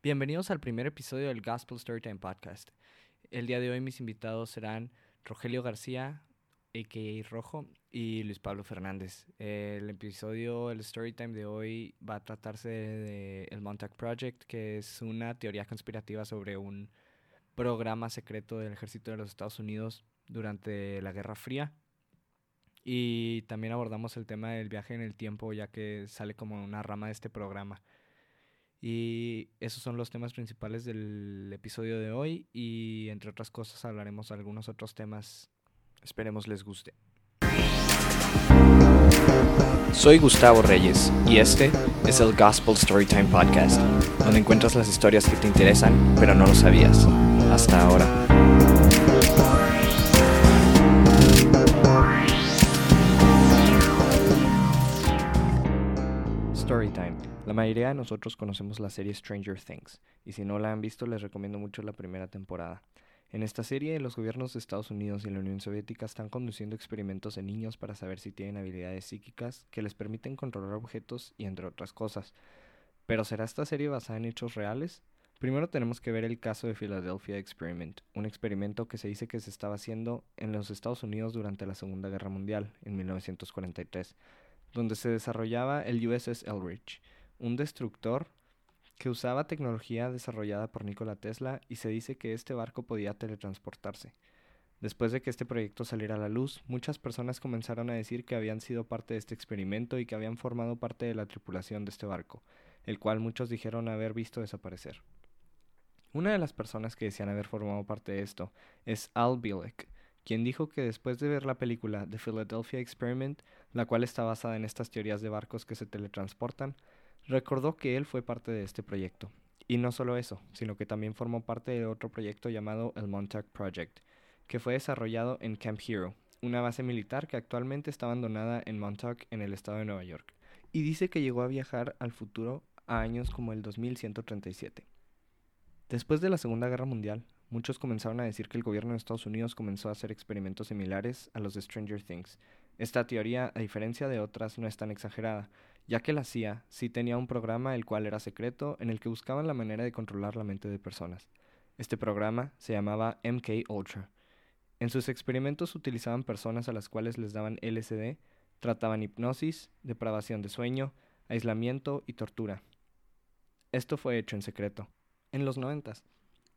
Bienvenidos al primer episodio del Gospel Storytime Podcast. El día de hoy mis invitados serán Rogelio García, a.k.a. Rojo, y Luis Pablo Fernández. El episodio, el Storytime de hoy va a tratarse de el Montauk Project, que es una teoría conspirativa sobre un programa secreto del ejército de los Estados Unidos durante la Guerra Fría. Y también abordamos el tema del viaje en el tiempo, ya que sale como una rama de este programa. Y esos son los temas principales del episodio de hoy y entre otras cosas hablaremos de algunos otros temas. Esperemos les guste. Soy Gustavo Reyes y este es el Gospel Storytime Podcast, donde encuentras las historias que te interesan pero no lo sabías. Hasta ahora. La mayoría de nosotros conocemos la serie Stranger Things, y si no la han visto les recomiendo mucho la primera temporada. En esta serie, los gobiernos de Estados Unidos y la Unión Soviética están conduciendo experimentos en niños para saber si tienen habilidades psíquicas que les permiten controlar objetos y entre otras cosas. Pero ¿será esta serie basada en hechos reales? Primero tenemos que ver el caso de Philadelphia Experiment, un experimento que se dice que se estaba haciendo en los Estados Unidos durante la Segunda Guerra Mundial, en 1943, donde se desarrollaba el USS Elridge, un destructor que usaba tecnología desarrollada por Nikola Tesla y se dice que este barco podía teletransportarse. Después de que este proyecto saliera a la luz, muchas personas comenzaron a decir que habían sido parte de este experimento y que habían formado parte de la tripulación de este barco, el cual muchos dijeron haber visto desaparecer. Una de las personas que decían haber formado parte de esto es Al Bielek, quien dijo que después de ver la película The Philadelphia Experiment, la cual está basada en estas teorías de barcos que se teletransportan, recordó que él fue parte de este proyecto. Y no solo eso, sino que también formó parte de otro proyecto llamado el Montauk Project, que fue desarrollado en Camp Hero, una base militar que actualmente está abandonada en Montauk en el estado de Nueva York. Y dice que llegó a viajar al futuro a años como el 2137. Después de la Segunda Guerra Mundial, muchos comenzaron a decir que el gobierno de Estados Unidos comenzó a hacer experimentos similares a los de Stranger Things. Esta teoría, a diferencia de otras, no es tan exagerada, ya que la CIA sí tenía un programa el cual era secreto en el que buscaban la manera de controlar la mente de personas. Este programa se llamaba MK Ultra. En sus experimentos utilizaban personas a las cuales les daban LSD, trataban hipnosis, depravación de sueño, aislamiento y tortura. Esto fue hecho en secreto. En los noventas,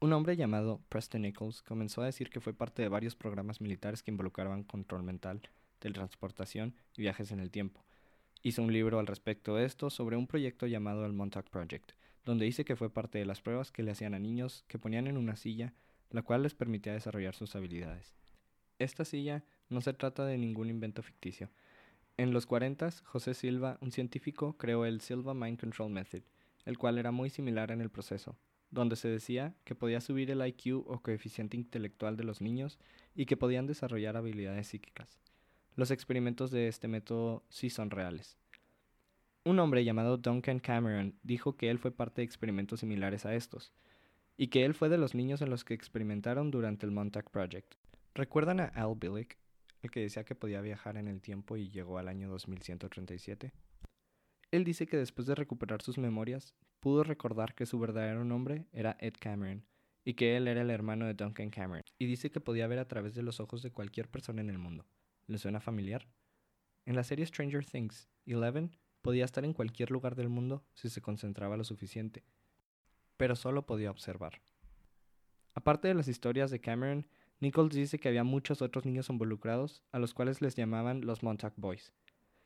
un hombre llamado Preston Nichols comenzó a decir que fue parte de varios programas militares que involucraban control mental, teletransportación y viajes en el tiempo. Hizo un libro al respecto de esto sobre un proyecto llamado el Montauk Project, donde dice que fue parte de las pruebas que le hacían a niños que ponían en una silla, la cual les permitía desarrollar sus habilidades. Esta silla no se trata de ningún invento ficticio. En los 40, José Silva, un científico, creó el Silva Mind Control Method, el cual era muy similar en el proceso, donde se decía que podía subir el IQ o coeficiente intelectual de los niños y que podían desarrollar habilidades psíquicas. Los experimentos de este método sí son reales. Un hombre llamado Duncan Cameron dijo que él fue parte de experimentos similares a estos, y que él fue de los niños en los que experimentaron durante el Montauk Project. ¿Recuerdan a Al Billick, el que decía que podía viajar en el tiempo y llegó al año 2137? Él dice que después de recuperar sus memorias, pudo recordar que su verdadero nombre era Ed Cameron, y que él era el hermano de Duncan Cameron, y dice que podía ver a través de los ojos de cualquier persona en el mundo. ¿Le suena familiar? En la serie Stranger Things, Eleven podía estar en cualquier lugar del mundo si se concentraba lo suficiente, pero solo podía observar. Aparte de las historias de Cameron, Nichols dice que había muchos otros niños involucrados, a los cuales les llamaban los Montauk Boys.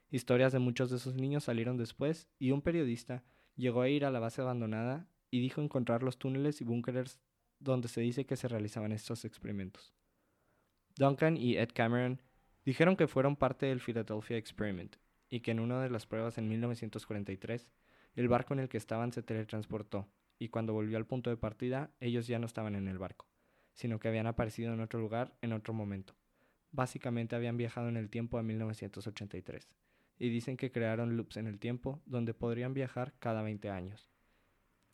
Historias de muchos de esos niños salieron después y un periodista llegó a ir a la base abandonada y dijo encontrar los túneles y búnkeres donde se dice que se realizaban estos experimentos. Duncan y Ed Cameron Dijeron que fueron parte del Philadelphia Experiment y que en una de las pruebas en 1943 el barco en el que estaban se teletransportó y cuando volvió al punto de partida ellos ya no estaban en el barco, sino que habían aparecido en otro lugar en otro momento. Básicamente habían viajado en el tiempo a 1983 y dicen que crearon loops en el tiempo donde podrían viajar cada 20 años.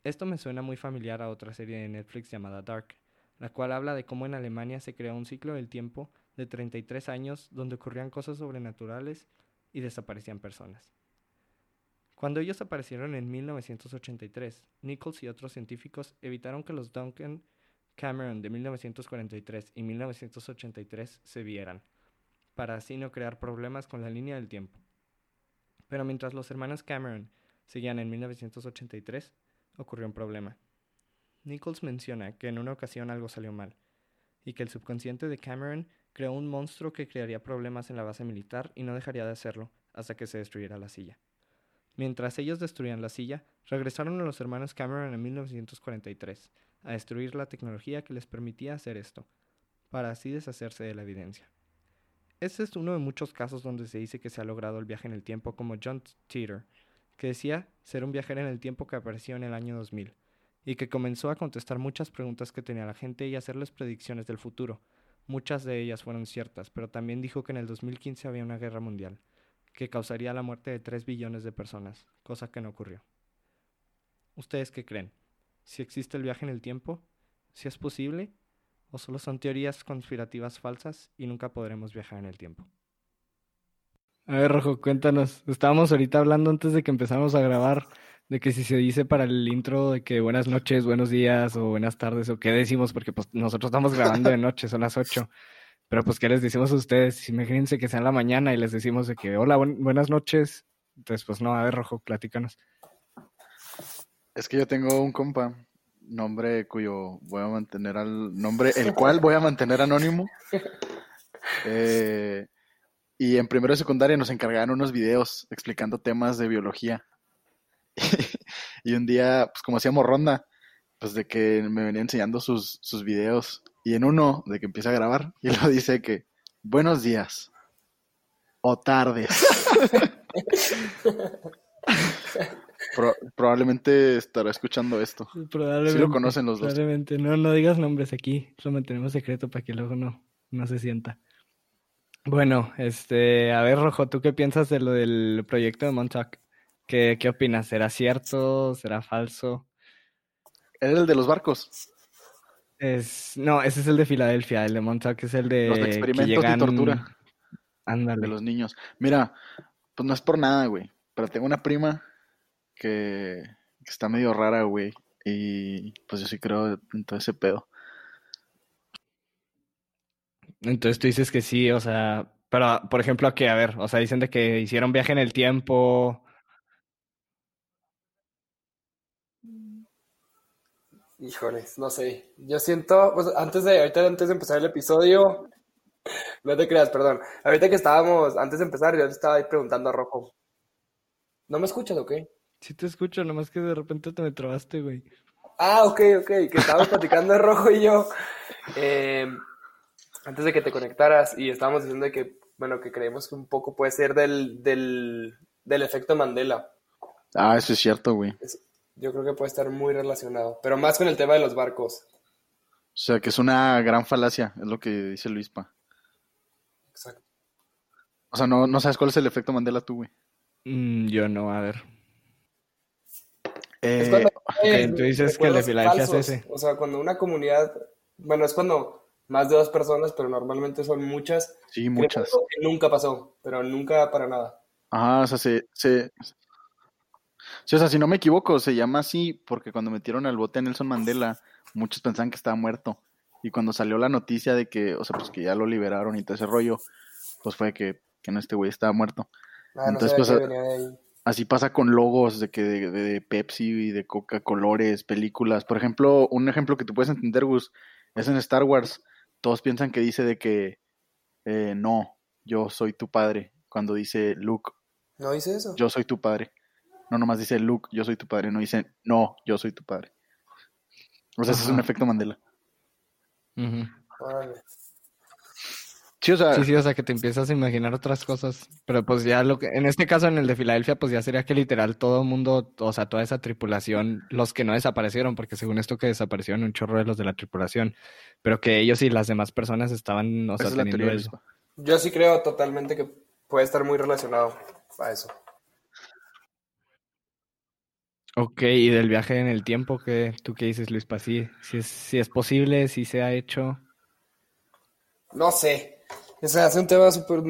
Esto me suena muy familiar a otra serie de Netflix llamada Dark, la cual habla de cómo en Alemania se creó un ciclo del tiempo de 33 años donde ocurrían cosas sobrenaturales y desaparecían personas. Cuando ellos aparecieron en 1983, Nichols y otros científicos evitaron que los Duncan Cameron de 1943 y 1983 se vieran, para así no crear problemas con la línea del tiempo. Pero mientras los hermanos Cameron seguían en 1983, ocurrió un problema. Nichols menciona que en una ocasión algo salió mal, y que el subconsciente de Cameron creó un monstruo que crearía problemas en la base militar y no dejaría de hacerlo hasta que se destruyera la silla. Mientras ellos destruían la silla, regresaron a los hermanos Cameron en 1943 a destruir la tecnología que les permitía hacer esto, para así deshacerse de la evidencia. Este es uno de muchos casos donde se dice que se ha logrado el viaje en el tiempo como John Teeter, que decía ser un viajero en el tiempo que apareció en el año 2000, y que comenzó a contestar muchas preguntas que tenía la gente y hacerles predicciones del futuro. Muchas de ellas fueron ciertas, pero también dijo que en el 2015 había una guerra mundial, que causaría la muerte de 3 billones de personas, cosa que no ocurrió. ¿Ustedes qué creen? ¿Si existe el viaje en el tiempo? ¿Si es posible? ¿O solo son teorías conspirativas falsas y nunca podremos viajar en el tiempo? A ver, Rojo, cuéntanos. Estábamos ahorita hablando antes de que empezáramos a grabar de que si se dice para el intro de que buenas noches, buenos días o buenas tardes o qué decimos, porque pues nosotros estamos grabando de noche, son las 8. Pero pues, ¿qué les decimos a ustedes? Imagínense que sea en la mañana y les decimos de que, hola, buenas noches. Entonces, pues no, a ver, Rojo, platícanos. Es que yo tengo un compa, nombre cuyo voy a mantener al nombre, el cual voy a mantener anónimo. Eh, y en primero de secundaria nos encargaron unos videos explicando temas de biología. y un día, pues como hacíamos ronda, pues de que me venía enseñando sus, sus videos y en uno de que empieza a grabar y lo dice que buenos días o tardes. probablemente estará escuchando esto. Probablemente. Si lo conocen los dos. Probablemente. No, no digas nombres aquí. Lo mantenemos secreto para que luego no, no se sienta. Bueno, este, a ver, Rojo, ¿tú qué piensas de lo del proyecto de Montauk? ¿Qué, ¿Qué opinas? ¿Será cierto? ¿Será falso? Era el de los barcos. Es, no, ese es el de Filadelfia, el de Montauk es el de... Los experimentos de tortura. Ándale. De los niños. Mira, pues no es por nada, güey, pero tengo una prima que, está medio rara, güey, y pues yo sí creo en todo ese pedo. Entonces tú dices que sí, o sea, pero por ejemplo, que, a ver, o sea, dicen de que hicieron viaje en el tiempo, Híjoles, no sé. Yo siento, pues antes de, ahorita antes de empezar el episodio, no te creas, perdón. Ahorita que estábamos, antes de empezar, yo te estaba ahí preguntando a Rojo. ¿No me escuchas o qué? Sí te escucho, nomás que de repente te me trabaste, güey. Ah, ok, ok, que estábamos platicando Rojo y yo. Eh, antes de que te conectaras y estábamos diciendo que, bueno, que creemos que un poco puede ser del, del, del efecto Mandela. Ah, eso es cierto, güey yo creo que puede estar muy relacionado, pero más con el tema de los barcos. O sea, que es una gran falacia, es lo que dice Luispa. Exacto. O sea, no, no sabes cuál es el efecto Mandela tú, güey. Mm, yo no, a ver. Eh, tú dices que Filadelfia es ese. O sea, cuando una comunidad, bueno, es cuando más de dos personas, pero normalmente son muchas. Sí, muchas. nunca pasó, pero nunca para nada. Ajá, o sea, se, se, Sí, o sea, si no me equivoco, se llama así porque cuando metieron al bote a Nelson Mandela, muchos pensaban que estaba muerto. Y cuando salió la noticia de que, o sea, pues que ya lo liberaron y todo ese rollo, pues fue que, que no, este güey estaba muerto. Ah, Entonces, pues, así pasa con logos de que de, Pepsi y de Coca colores, películas. Por ejemplo, un ejemplo que tú puedes entender, Gus, es en Star Wars. Todos piensan que dice de que eh, no, yo soy tu padre. Cuando dice Luke. No dice eso. Yo soy tu padre. No nomás dice Luke, yo soy tu padre, no dice no, yo soy tu padre. O sea, ese es un efecto Mandela. Sí, o sea, sí, sí, o sea, que te empiezas a imaginar otras cosas. Pero pues ya lo que, en este caso, en el de Filadelfia, pues ya sería que literal todo el mundo, o sea, toda esa tripulación, los que no desaparecieron, porque según esto que desaparecieron un chorro de los de la tripulación, pero que ellos y las demás personas estaban, o sea, teniendo eso. Yo sí creo totalmente que puede estar muy relacionado a eso. Ok, y del viaje en el tiempo, ¿qué, ¿tú qué dices, Luis Pasí? Si es, si es posible, si se ha hecho. No sé. O sea, hace un tema súper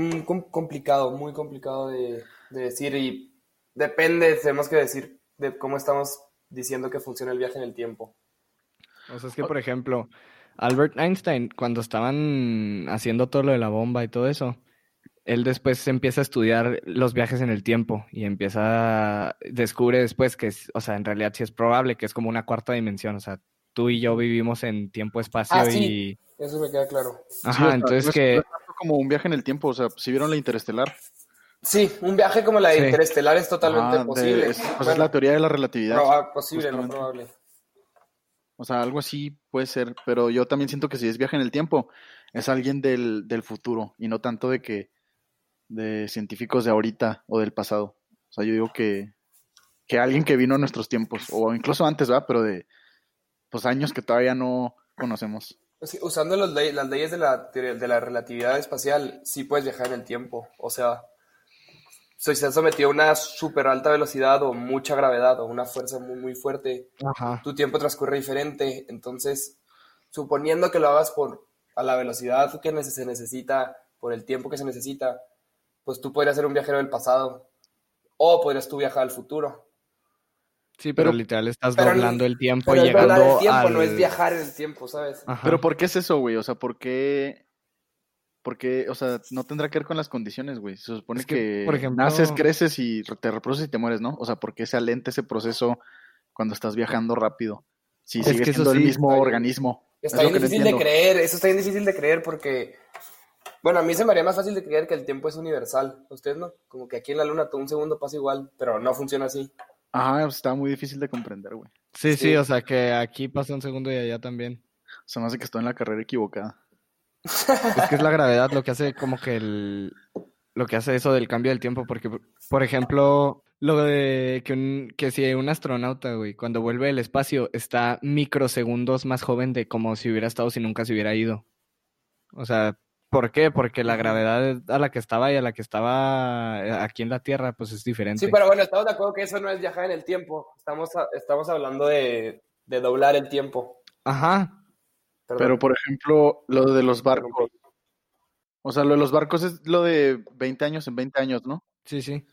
complicado, muy complicado de, decir. Y depende, tenemos que decir de cómo estamos diciendo que funciona el viaje en el tiempo. O sea, es que, por ejemplo, Albert Einstein, cuando estaban haciendo todo lo de la bomba y todo eso, él después empieza a estudiar los viajes en el tiempo y empieza, descubre después que, es, o sea, en realidad sí es probable que es como una cuarta dimensión, o sea, tú y yo vivimos en tiempo-espacio Ah, y... Eso me queda claro. Ajá, Sí, o sea, entonces no que... como un viaje en el tiempo, o sea, si vieron la interestelar. Sí, un viaje como la de Sí. Interestelar es totalmente Ah, de- posible. es, pues es la teoría de la relatividad. proba- posible, no probable. O sea, algo así puede ser, pero yo también siento que si es viaje en el tiempo, es alguien del, del futuro y no tanto de que de científicos de ahorita o del pasado. O sea, yo digo que, que alguien que vino a nuestros tiempos, o incluso antes, ¿va? Pero de pues años que todavía no conocemos. Sí, usando los las leyes de la, de la relatividad espacial, sí puedes viajar en el tiempo. O sea, si estás sometido a una súper alta velocidad o mucha gravedad o una fuerza muy, muy fuerte, Ajá. tu tiempo transcurre diferente. Entonces, suponiendo que lo hagas por a la velocidad que se necesita, por el tiempo que se necesita, pues tú podrías ser un viajero del pasado o podrías tú viajar al futuro. Sí, pero, Pero- llegando estás pero- doblando el tiempo Pero y es doblar llegando el tiempo, al... no es viajar en el tiempo, ¿sabes? Ajá. Pero ¿por qué es eso, güey? O sea, ¿por qué? Porque, o sea, no tendrá que ver con las condiciones, güey. Se supone Es que, que, por ejemplo- naces, creces y te reproduces y te mueres, ¿no? O sea, ¿por qué se alenta ese proceso cuando estás viajando rápido? Si Es sigue que eso siendo el mismo está organismo. Está Es bien no difícil de creer, eso está bien difícil de creer porque, bueno, a mí se me haría más fácil de creer que el tiempo es universal. ¿A ¿Ustedes no? Como que aquí en la luna todo un segundo pasa igual, pero no funciona así. Ajá, pues, está muy difícil de comprender, güey. Sí, sí, Sí. o sea que aquí pasa un segundo y allá también. Se me hace que estoy en la carrera equivocada. Es que es la gravedad lo que hace como que el... Lo que hace eso del cambio del tiempo, porque, por ejemplo, lo de que, un, que si un astronauta, güey, cuando vuelve del espacio, está microsegundos más joven de como si hubiera estado si nunca se hubiera ido. O sea, ¿por qué? Porque la gravedad a la que estaba y a la que estaba eh, aquí en la Tierra, pues es diferente. Sí, pero bueno, estamos de acuerdo que eso no es viajar en el tiempo. Estamos, a- estamos hablando de, de doblar el tiempo. Ajá, Perdón. Pero, por ejemplo, lo de los barcos. O sea, lo de los barcos es lo de 20 años en 20 años, ¿no? sí, sí.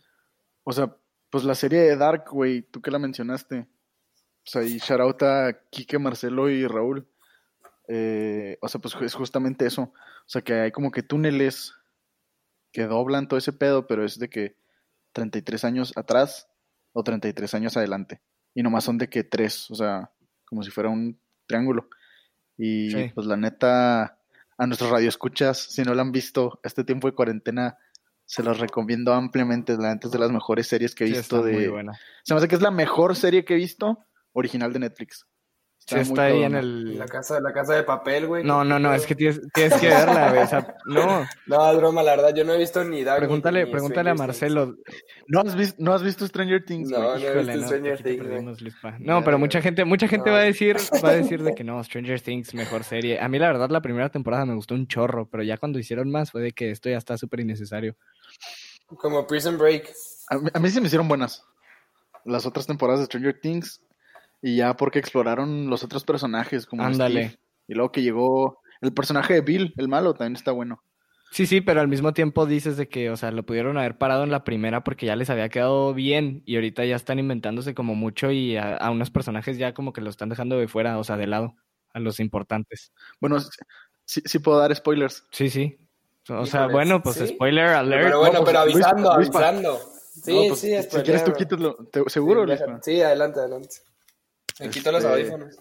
O sea, pues la serie de Dark, güey, tú que la mencionaste. O sea, y shout out a Quique, Marcelo y Raúl. Eh, o sea, pues es justamente eso. O sea, que hay como que túneles que doblan todo ese pedo, pero es de que 33 años atrás o 33 años adelante. Y nomás son de que tres, o sea, como si fuera un triángulo. Y Sí. pues la neta, a nuestros radioescuchas, si no la han visto, este tiempo de cuarentena, se los recomiendo ampliamente. La neta es de las mejores series que he Sí, visto está de... muy buena. Se me hace que es la mejor serie que he visto original de Netflix. Sí, está ahí en el... La casa, la casa de papel, güey. No, no, no, es que tienes, tienes que verla, güey. O sea, no, No, es broma, la verdad, yo no he visto ni Dark. pregúntale, ni pregúntale a. Marcelo. ¿No has, vis- ¿No has visto Stranger Things? No, güey? no he Híjole, visto no, Stranger aquí te Things, güey. perdimos, Luispa. No, pero mucha gente, mucha gente No. va a decir, va a decir de que no, Stranger Things, mejor serie. A mí la verdad la primera temporada me gustó un chorro, pero ya cuando hicieron más fue de que esto ya está súper innecesario. Como Prison Break. A mí, a mí sí me hicieron buenas las otras temporadas de Stranger Things. Y ya porque exploraron los otros personajes, como Ándale. Steve. Y luego que llegó el personaje de Bill, el malo, también está bueno. Sí, sí, pero al mismo tiempo dices de que, o sea, lo pudieron haber parado en la primera porque ya les había quedado bien y ahorita ya están inventándose como mucho y a, a unos personajes ya como que lo están dejando de fuera, o sea, de lado, a los importantes. Bueno, sí, sí- puedo dar spoilers. Sí, sí. O sea, bueno, pues ¿sí? spoiler alert. Pero bueno, No, pues, pero Luis, avisando, Luis, avisando. Sí, No, pues, sí, si- es Si quieres tú quítalo. ¿Te- ¿Seguro, sí, Luis? sí, adelante, adelante. Me quito los Este, audífonos.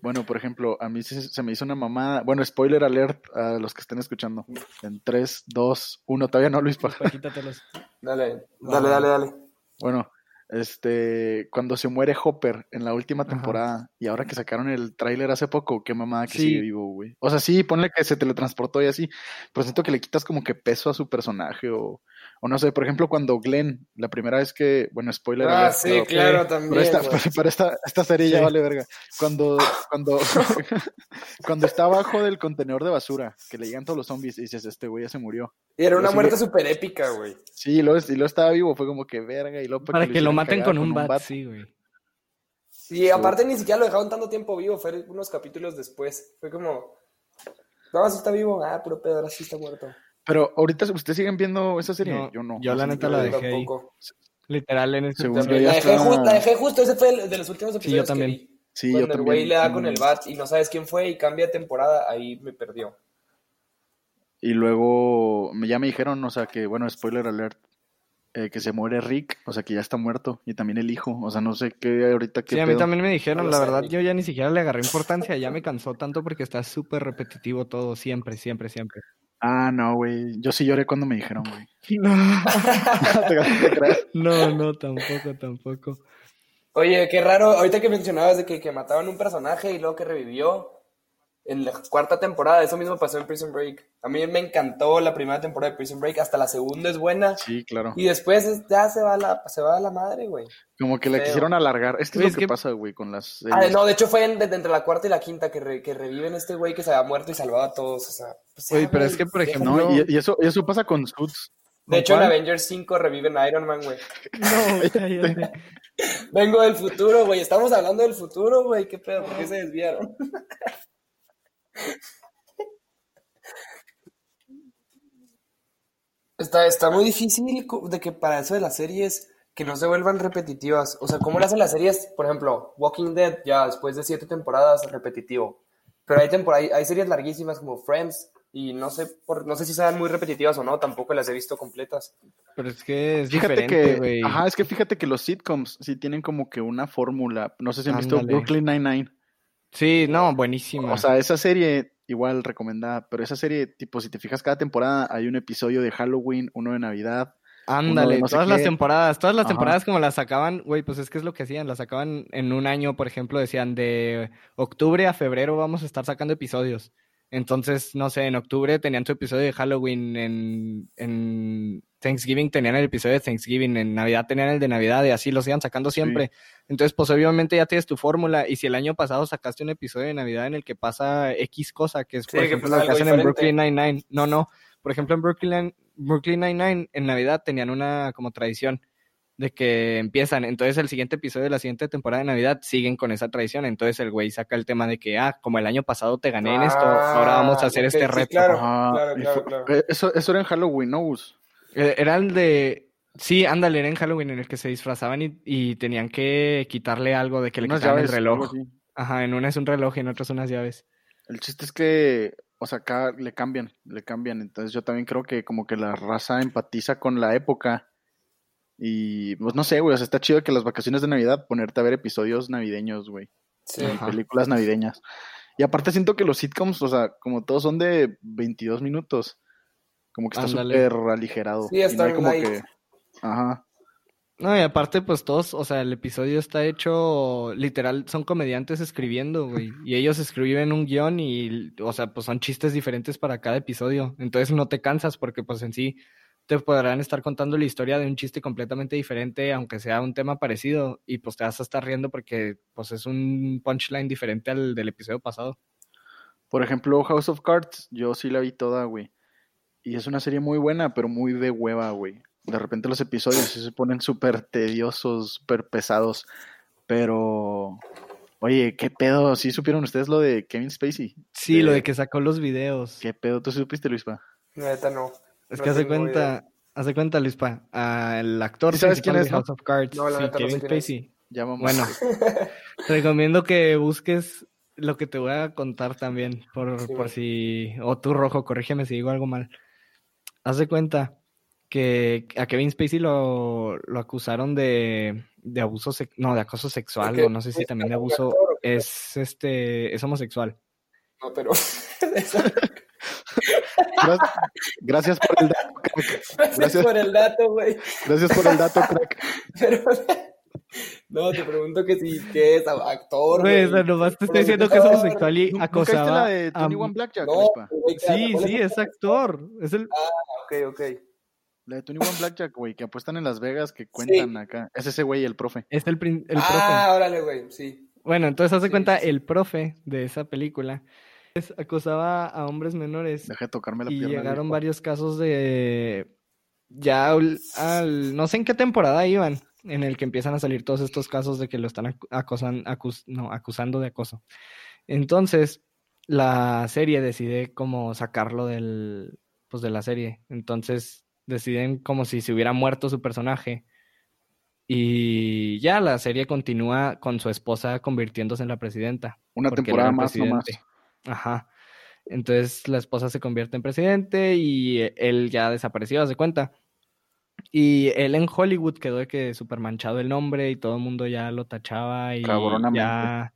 Bueno, por ejemplo, a mí se, se me hizo una mamada. Bueno, spoiler alert a los que estén escuchando. En 3, 2, 1. Todavía no, Luis. pa- Pa, quítatelos. Dale, dale, dale, dale. Bueno, este, cuando se muere Hopper en la última Ajá. temporada y ahora que sacaron el tráiler hace poco, qué mamada que Sí. sigue vivo, güey. O sea, sí, ponle que se teletransportó y así, pero siento que le quitas como que peso a su personaje o, o no sé, por ejemplo, cuando Glenn, la primera vez que, bueno, spoiler Ah, sí, pero- claro, pero también. esta, pero esta, esta serie ya Sí. vale verga. Cuando, cuando, cuando está abajo del contenedor de basura, que le llegan todos los zombies y dices, este güey ya se murió. Y era una Pero muerte súper épica, güey. Sí, y luego, y luego estaba vivo, fue como que verga, y luego Para que lo maten con un bat, sí, güey. Y aparte ni siquiera lo dejaron tanto tiempo vivo, fue unos capítulos después. Fue como, no, sí está vivo, ah, pero pedo, ahora sí está muerto. Pero ahorita ustedes siguen viendo esa serie, No, yo no. yo la neta que- la dejé ahí. tampoco. Literal, en ese Según yo También ya la, dejé está- ju- la dejé justo, ese fue el de los últimos episodios también. que vi. Sí, yo Cuando el también. güey le da con Mm. el bat y no sabes quién fue y cambia de temporada, ahí me perdió. Y luego me- ya me dijeron, o sea, que, bueno, spoiler alert, eh, que se muere Rick, o sea, que ya está muerto. Y también el hijo, o sea, no sé qué ahorita qué Sí, a mí pedo. también me dijeron, la verdad, yo ya ni siquiera le agarré importancia, ya me cansó tanto porque está súper repetitivo todo, siempre, siempre, siempre. Ah, no, güey. Yo sí lloré cuando me dijeron, güey. No, no, no, tampoco, tampoco. Oye, qué raro, ahorita que mencionabas de que, que mataban un personaje y luego que revivió en la cuarta temporada, eso mismo pasó en Prison Break. A mí me encantó la primera temporada de Prison Break, hasta la segunda es buena. Sí, claro. Y después es- ya se va a la, se va a la madre, güey. Como que la Feo. quisieron alargar. Es que Güey, es es lo que que- pasa, güey, con las Ah, no, de hecho fue en- de- entre la cuarta y la quinta que, re- que reviven este güey que se había muerto y salvaba a todos. O sea, pues Oye, pero güey, es que, por ejemplo, No, y, y eso, y eso pasa con Suits. De hecho, en. Avengers 5 reviven a Iron Man, güey. No, cállate. Vengo del futuro, güey. Estamos hablando del futuro, güey. ¿Qué pedo? ¿Por qué se desviaron? Está, está muy difícil de que para eso de las series que no se vuelvan repetitivas. O sea, ¿cómo lo hacen las series? Por ejemplo, Walking Dead, ya después de siete temporadas, repetitivo. Pero hay, tempor- hay, hay series larguísimas como Friends y no sé, por, no sé si sean muy repetitivas o no, tampoco las he visto completas. Pero es que es Fíjate diferente, que, güey. ajá, es que fíjate que los sitcoms sí tienen como que una fórmula. No sé si han visto. Brooklyn Nine-Nine. Sí, no, buenísima. O sea, esa serie igual recomendada, pero esa serie, tipo, si te fijas, cada temporada hay un episodio de Halloween, uno de Navidad. Ándale, no sé todas las temporadas, todas las Ajá. temporadas como las sacaban, güey, pues es que es lo que hacían, las sacaban en un año, por ejemplo, decían de octubre a febrero vamos a estar sacando episodios. Entonces, no sé, en octubre tenían su episodio de Halloween, en, en Thanksgiving tenían el episodio de Thanksgiving, en Navidad tenían el de Navidad y así los iban sacando siempre. Entonces, pues obviamente ya tienes tu fórmula y si el año pasado sacaste un episodio de Navidad en el que pasa X cosa, que es por Sí, que ejemplo pasa lo que hacen en. Brooklyn Nine-Nine. No, no, por ejemplo en Brooklyn, Brooklyn Nine-Nine en Navidad tenían una como tradición de que empiezan, entonces el siguiente episodio de la siguiente temporada de Navidad siguen con esa tradición, entonces el güey saca el tema de que, ah, como el año pasado te gané en esto, ahora vamos a hacer Ah, este sí, reto. claro. Claro, claro. eh, Eso, eso era en Halloween, ¿no, Gus? Eh, Era el de, sí, ándale, era en Halloween en el que se disfrazaban y, y tenían que quitarle algo de que le Unas quitaban el llaves, reloj. Ajá, en una es un reloj y en otra es unas llaves. El chiste es que, o sea, acá le cambian, le cambian. Entonces yo también creo que como que la raza empatiza con la época. Y pues no sé, güey, o sea, está chido que las vacaciones de Navidad ponerte a ver episodios navideños, güey. Sí. y películas navideñas. Y aparte siento que los sitcoms, o sea, como todos son de 22 minutos, como que está súper aligerado. Sí, y no está hay como light. que... Ajá. No, y aparte, pues todos, o sea, el episodio está hecho, literal, son comediantes escribiendo, güey. Y ellos escriben un guion y, o sea, pues son chistes diferentes para cada episodio. Entonces no te cansas porque, pues en sí, te podrán estar contando la historia de un chiste completamente diferente, aunque sea un tema parecido. Y pues te vas a estar riendo porque, pues es un punchline diferente al del episodio pasado. Por ejemplo, House of Cards, yo sí la vi toda, güey. Y es una serie muy buena, pero muy de hueva, güey. De repente los episodios sí se ponen súper tediosos, súper pesados. Pero, oye, ¿qué pedo? ¿Sí supieron ustedes lo de Kevin Spacey? Sí, lo De- de que sacó los videos. ¿Qué pedo? ¿Tú supiste, Luispa? Neta no. Es que hace cuenta, hace cuenta, Luispa, el actor ¿Sí sabes quién es, de no? House of Cards, No, sí, no sé Kevin. Spacey. Ya. Bueno, te recomiendo que busques lo que te voy a contar también, por, Sí. por si, o tú rojo, corrígeme si digo algo mal. Haz de cuenta que a Kevin Spacey lo, lo acusaron de, de abuso, no, de acoso sexual, o no sé si también de ¿Es abuso, es este, es homosexual. No, pero. Gra- Gracias por el dato, crack. Gracias Gracias. por el dato, güey. Gracias por el dato, crack. Pero. No, te pregunto que si que es actor, Güey, sea, nomás te estoy diciendo que es homosexual y ¿Nunca viste acosaba la de Tony One Blackjack, No, Sí, ¿cuál sí, es actor. Es el, Ok, ok. La de Tony One Blackjack, güey, que apuestan en Las Vegas, que cuentan acá. Es ese güey, el profe. es el, el profe. ah, órale, güey, sí. Bueno, entonces hace Sí, cuenta, sí, el profe de esa película acosaba a hombres menores Deja de tocarme la y pierna. llegaron varios casos de ya al, no sé en qué temporada iban en el que empiezan a salir todos estos casos de que lo están acosan, acus- no, acusando de acoso. Entonces, la serie decide como sacarlo del pues de la serie. Entonces, deciden como si se hubiera muerto su personaje Y ya la serie continúa con su esposa convirtiéndose en la presidenta. Una temporada más nomás. Ajá. Entonces la esposa se convierte en presidente y eh, él ya desapareció, se cuenta. Y él en Hollywood quedó de que súper manchado el nombre y todo el mundo ya lo tachaba y ya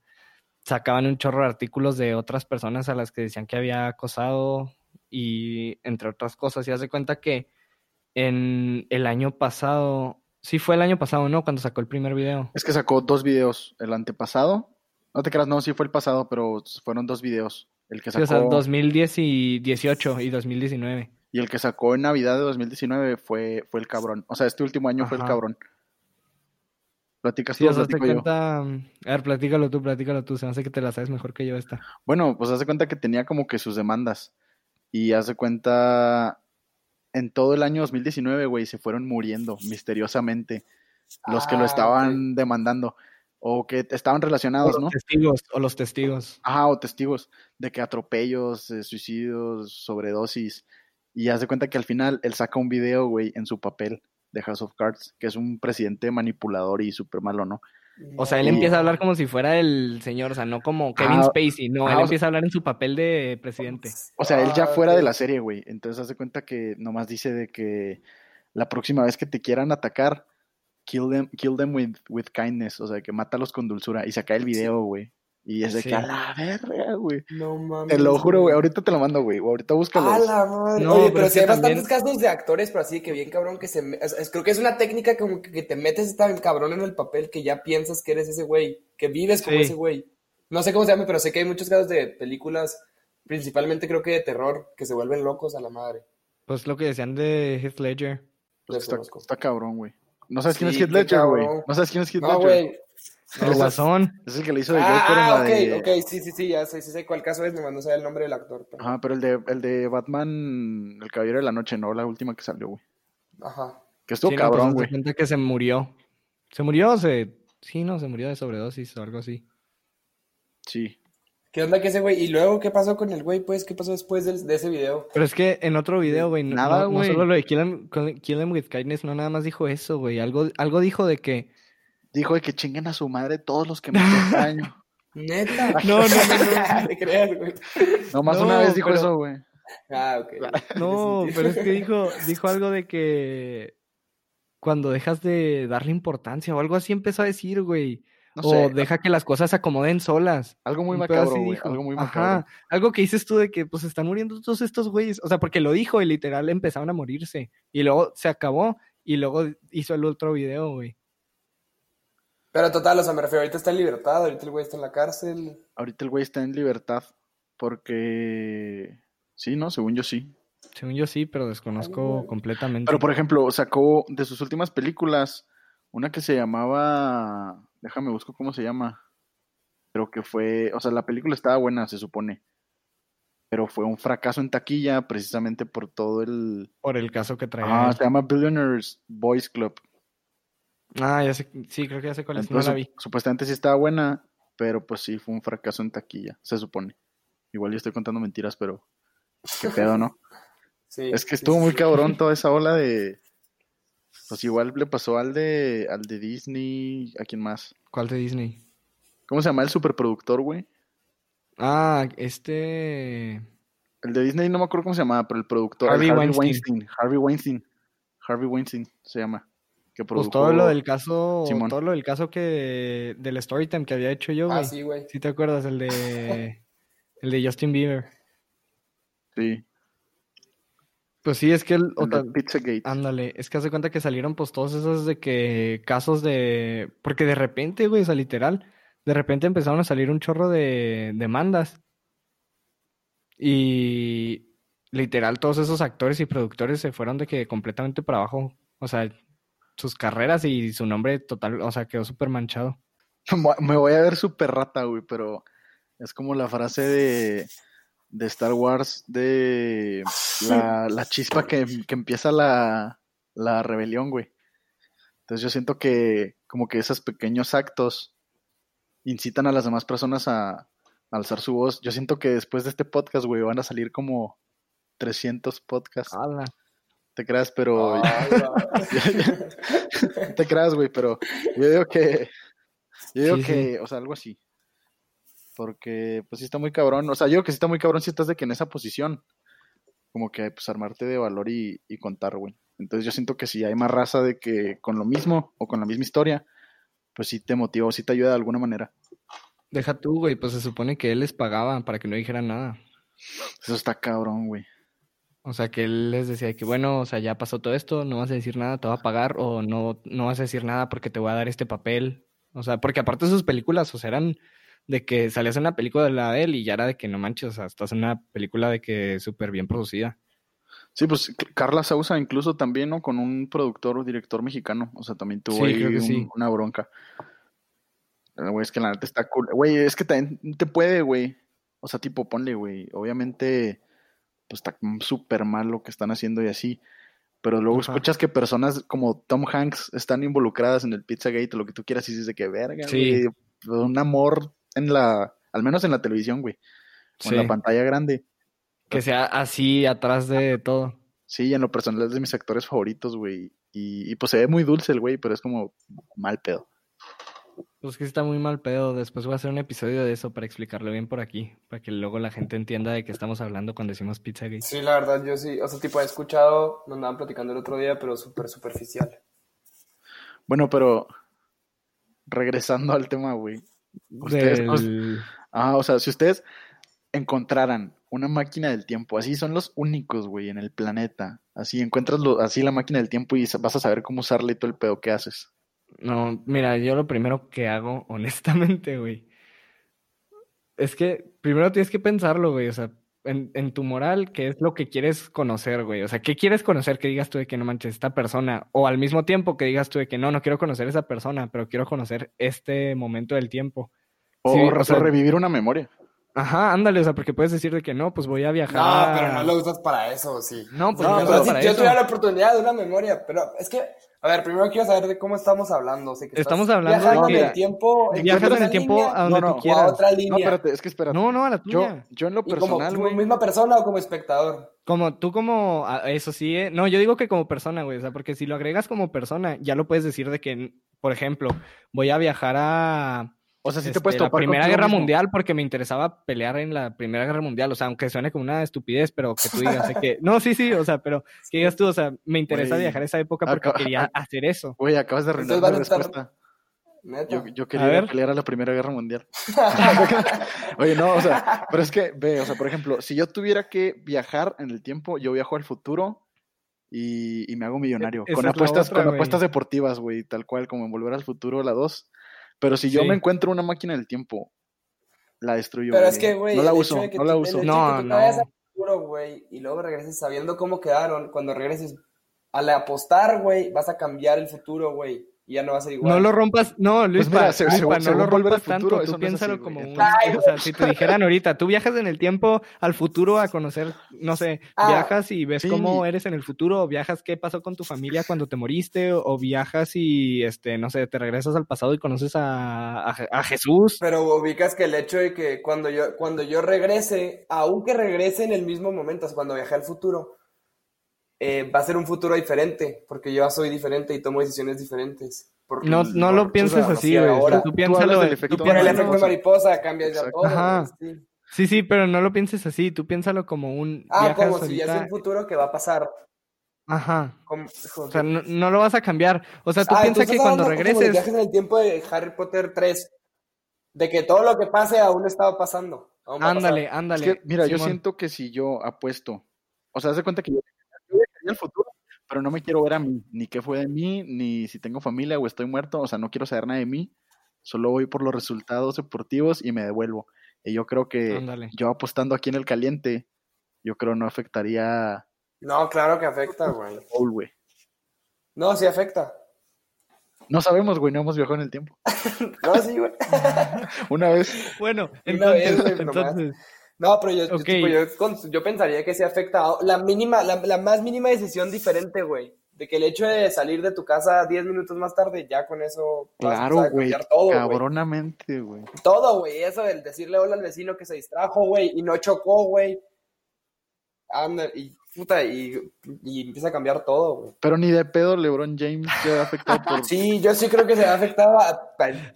sacaban un chorro de artículos de otras personas a las que decían que había acosado y entre otras cosas. Y hace cuenta que en el año pasado, sí fue el año pasado, ¿no? Cuando sacó el primer video. Es que sacó dos videos. El antepasado. No te creas, no, sí fue el pasado, pero fueron dos videos. El que Sí, o sacó sea, 2010 y 18 y 2019. y el que sacó en Navidad de 2019 fue, fue el cabrón. O sea, este último año fue el cabrón. Platicas Sí, tú, o sea, te platico yo. cuenta. A ver, platícalo tú, platícalo tú. Se me hace que te la sabes mejor que yo esta. Bueno, pues hace cuenta que tenía como que sus demandas. Y hace cuenta, en todo el año 2019, güey, se fueron muriendo misteriosamente los que lo Ah, estaban demandando. O que estaban O relacionados, los ¿no? testigos, o los testigos. Ajá, o testigos de que atropellos, eh, suicidios, sobredosis. Y hace cuenta que al final él saca un video, güey, en su papel de House of Cards, que es un presidente manipulador y súper malo, ¿no? O sea, él Y- empieza a hablar como si fuera el señor, o sea, no como Kevin Ah, Spacey, no, ah, él empieza a hablar en su papel de presidente. O sea, él ya Ah, fuera de la serie, güey. Entonces hace cuenta que nomás dice de que la próxima vez que te quieran atacar, kill them, kill them with, with kindness. O sea, que mátalos con dulzura. Y saca el video, güey. Y es de Sí. que a la verga, güey. No mames. Te lo juro, güey. Ahorita te lo mando, güey. Ahorita búscalo. A la madre. No, Oye, pero que hay también- bastantes casos de actores, pero así que bien cabrón que se... me- es- es- creo que es una técnica como que, que te metes tan cabrón en el papel que ya piensas que eres ese güey, que vives como Sí. ese güey. No sé cómo se llama, pero sé que hay muchos casos de películas, principalmente creo que de terror, que se vuelven locos a la madre. Pues lo que decían de Heath Ledger. Pues está cabrón, güey. No sabes quién es Heath Ledger, güey. No sabes quién es Heath No, Ledger. güey. El guasón. Es el que le hizo de Joker en Ah, la ok, de... ok, sí, sí, sí, ya sé, sí sé cuál caso es, me mandó saber el nombre del actor. pero- Ajá, pero el de, el de Batman, El Caballero de la Noche, no, la última que salió, güey. Ajá. Que estuvo Sí, no, pues, cabrón, güey. cuenta que se murió. ¿Se murió o se...? Sí, no, se murió de sobredosis o algo así. Sí. ¿Qué onda que ese güey? ¿Y luego qué pasó con el güey? Pues, ¿qué pasó después de, ese video? Pero es que en otro video, güey, no, Nada, no- no güey. solo lo de Kill 'em, Kill 'em with Kindness, no nada más dijo eso, güey. Algo, algo dijo de que... Dijo de que chinguen a su madre todos los que me hacen daño. Neta. No, no, no, no. te creas, güey. Nomás No, una vez dijo pero- eso, güey. Ah, ok. No, pero es que dijo, dijo algo de que cuando dejas de darle importancia o algo así empezó a decir, güey. No o sé. deja que las cosas se acomoden solas. Algo muy macabro, así güey. Algo muy Ajá, macabro. algo que dices tú de que pues están muriendo todos estos güeyes. O sea, porque lo dijo y literal empezaron a morirse. Y luego se acabó y luego hizo el otro video, güey. Pero total, o sea, me refiero, ahorita está en libertad, ahorita el güey está en la cárcel. Ahorita el güey está en libertad porque... Sí, ¿no? Según yo sí. Según yo sí, pero desconozco completamente. Pero, por ejemplo, sacó de sus últimas películas una que se llamaba... Déjame busco cómo se llama. Pero que fue... O sea, la película estaba buena, se supone. Pero fue un fracaso en taquilla precisamente por todo el... Por el caso que trae. Ah, se llama Billionaires Boys Club. Ah, ya sé, sí, creo que ya sé cuál es, no la vi. supuestamente sí estaba buena, pero pues sí, fue un fracaso en taquilla, se supone. Igual yo estoy contando mentiras, pero qué pedo, ¿no? Sí, Es que estuvo sí, muy sí. cabrón toda esa ola de... Pues igual le pasó al de, al de Disney, ¿a quién más? ¿Cuál de Disney? ¿Cómo se llama el superproductor, güey? Ah, este... El de Disney no me acuerdo cómo se llamaba, pero el productor, Harvey Harvey Weinstein. Weinstein. Harvey Weinstein. Harvey Weinstein se llama. Que Pues produjo... todo lo del caso, Simón. todo lo del caso que del Storytime que había hecho yo, güey. Ah, sí, güey. ¿Sí te acuerdas? El de el de Justin Bieber. Sí, Pues sí, es que el, o tal- Pizzagate. ándale, es que hace cuenta que salieron pues todos esos de que casos de porque de repente, güey, o sea, literal, de repente empezaron a salir un chorro de demandas. Y literal todos esos actores y productores se fueron de que completamente para abajo, o sea, sus carreras y su nombre total, o sea, quedó súper manchado. Me voy a ver súper rata, güey, pero es como la frase de, de Star Wars de la, la chispa que, que empieza la, la rebelión, güey. Entonces yo siento que como que esos pequeños actos incitan a las demás personas a, a alzar su voz. Yo siento que después de este podcast, güey, van a salir como 300 podcasts. ¡Hala! te creas, pero... Ay, te creas, güey, pero yo digo que... Yo digo Sí, que, o sea, algo así. Porque, pues sí está muy cabrón. O sea, yo digo que sí está muy cabrón si estás de que en esa posición. Como que, pues, armarte de valor y, y contar, güey. Entonces yo siento que si hay más raza de que con lo mismo o con la misma historia, pues sí te motiva o sí te ayuda de alguna manera. Deja tú, güey, pues se supone que él les pagaba para que no dijeran nada. Eso está cabrón, güey. O sea, que él les decía que, bueno, o sea, ya pasó todo esto, no vas a decir nada, te voy a pagar, o no, no vas a decir nada porque te voy a dar este papel. O sea, porque aparte de sus películas, o sea, eran de que salías en una película de la de él y ya era de que no manches, o sea, estás en una película de que súper bien producida. Sí, pues Carla Sousa incluso también, ¿no? Con un productor o director mexicano. O sea, también tuvo Sí, ahí creo que un- sí. una bronca. Güey, es que la neta está cool. Güey, es que también te puede, güey. O sea, tipo, ponle, güey. Obviamente, pues está súper mal lo que están haciendo y así. Pero luego Ajá. escuchas que personas como Tom Hanks están involucradas en el Pizzagate o lo que tú quieras y dices de que verga, Sí. güey. Un amor en la, al menos en la televisión, güey. O en Sí. la pantalla grande. Que sea así atrás de todo. Sí, en lo personal es de mis actores favoritos, güey. Y, y pues se ve muy dulce el güey, pero es como mal pedo. Pues que está muy mal pedo. Después voy a hacer un episodio de eso para explicarlo bien por aquí, para que luego la gente entienda de qué estamos hablando cuando decimos Pizzagate. Sí, la verdad, yo sí, o sea, tipo, he escuchado, nos andaban platicando el otro día, pero súper superficial. Bueno, pero regresando al tema, güey. Ustedes, ah, o sea, si ustedes encontraran una máquina del tiempo, así son los únicos, güey, en el planeta. Así encuentras lo, así la máquina del tiempo y vas a saber cómo usarla y todo el pedo que haces. No, mira, yo lo primero que hago, honestamente, güey, es que primero tienes que pensarlo, güey, o sea, en, en tu moral, ¿qué es lo que quieres conocer, güey? O sea, ¿qué quieres conocer que digas tú de que no manches esta persona? O al mismo tiempo que digas tú de que no, no quiero conocer esa persona, pero quiero conocer este momento del tiempo. O, Sí, o o re- sea- o revivir una memoria. Ajá, ándale, o sea, porque puedes decir de que no, pues voy a viajar. No, pero no lo usas para eso, sí. No, pues No, no, si yo tuviera la oportunidad de una memoria, pero es que, a ver, primero quiero saber de cómo estamos hablando. O sea, que Estamos hablando de viajando que en el tiempo, Viajas en el tiempo línea a donde No, tú no, o a quieras. otra No, línea. espérate, es que espérate. No, no, a la Yo, tuya. yo en lo como, personal, como güey. misma persona o como espectador. Como tú como, eso sí, eh, no, yo digo que como persona, güey, o sea, porque si lo agregas como persona, ya lo puedes decir de que, por ejemplo, voy a viajar a O sea, si te este, puedes la topar Primera contigo Guerra mismo. Mundial porque me interesaba pelear en la Primera Guerra Mundial, o sea, aunque suene como una estupidez, pero que tú digas que, no, sí, sí, o sea, pero que digas tú, o sea, me interesa viajar a esa época porque quería hacer eso. Güey, acabas de arruinar Entonces mi van a estar- respuesta. Yo, yo quería ir ver. a pelear a la Primera Guerra Mundial. Oye, no, o sea, pero es que, ve, o sea, por ejemplo, si yo tuviera que viajar en el tiempo, yo viajo al futuro y, y me hago millonario. Esa Con es la apuestas, otra, con apuestas deportivas, güey, tal cual, como en Volver al Futuro, la 2. Pero si yo Sí. me encuentro una máquina del tiempo, la destruyo. Pero es que, güey, no la uso, no la uso. No, no. futuro, güey, y luego regreses sabiendo cómo quedaron, cuando regreses al apostar, güey, vas a cambiar el futuro, güey, y ya no va a ser igual. No lo rompas, no, Luis, Pues mira, pa- se- Luis, según- pa, no lo Volver al rompas tanto, Futuro, tú no es piénsalo así, como un, Ay, o sea, si te dijeran ahorita, tú viajas en el tiempo al futuro a conocer, no sé, Ah, viajas y ves sí. cómo eres en el futuro, o viajas qué pasó con tu familia cuando te moriste, o, o viajas y, este, no sé, te regresas al pasado y conoces a, a, Je- a Jesús. Pero ubicas que el hecho de que cuando yo, cuando yo regrese, aunque regrese en el mismo momento, o sea, cuando viaje al futuro, eh, va a ser un futuro diferente, porque yo ya soy diferente y tomo decisiones diferentes. Porque No, no lo pienses así, güey. ahora. Tú Tú piénsalo, del tú efecto Por el efecto mariposa cambias ya todo. Ajá. sí. Sí, sí, pero no lo pienses así, tú piénsalo como un Ah, como si ya es un futuro que va a pasar. Ajá. Como- O sea, no, no lo vas a cambiar. O sea, tú Ah, piensas que cuando hablando como regreses. viajes en el tiempo de Harry Potter 3, de que todo lo que pase aún estaba pasando. aún Ándale, ándale. Es que, mira, yo Simón. siento que si yo apuesto, o sea, haz de cuenta que yo, viajaría al futuro, pero no me quiero ver a mí, ni qué fue de mí, ni si tengo familia o estoy muerto, o sea, no quiero saber nada de mí, solo voy por los resultados deportivos y me devuelvo. Y yo creo que yo apostando aquí en el caliente, yo creo no afectaría No, claro que afecta, güey. No, sí afecta. No sabemos, güey, no hemos viajado en el tiempo. No, sí, güey. Una vez, Bueno, Una vez, entonces, nomás. entonces, No, pero yo, yo, Ok. tipo, yo, con- yo pensaría que sí afecta a la mínima, la, la más mínima decisión diferente, güey. De que el hecho de salir de tu casa 10 minutos más tarde, ya con eso vas a claro, güey, cambiar todo, güey. cabronamente, güey. Todo, güey. Eso del decirle hola al vecino que se distrajo, güey, y no chocó, güey. Anda, y puta, y, y empieza a cambiar todo, güey. Pero ni de pedo LeBron James queda afectado por... Sí, yo sí creo que se ha afectado a...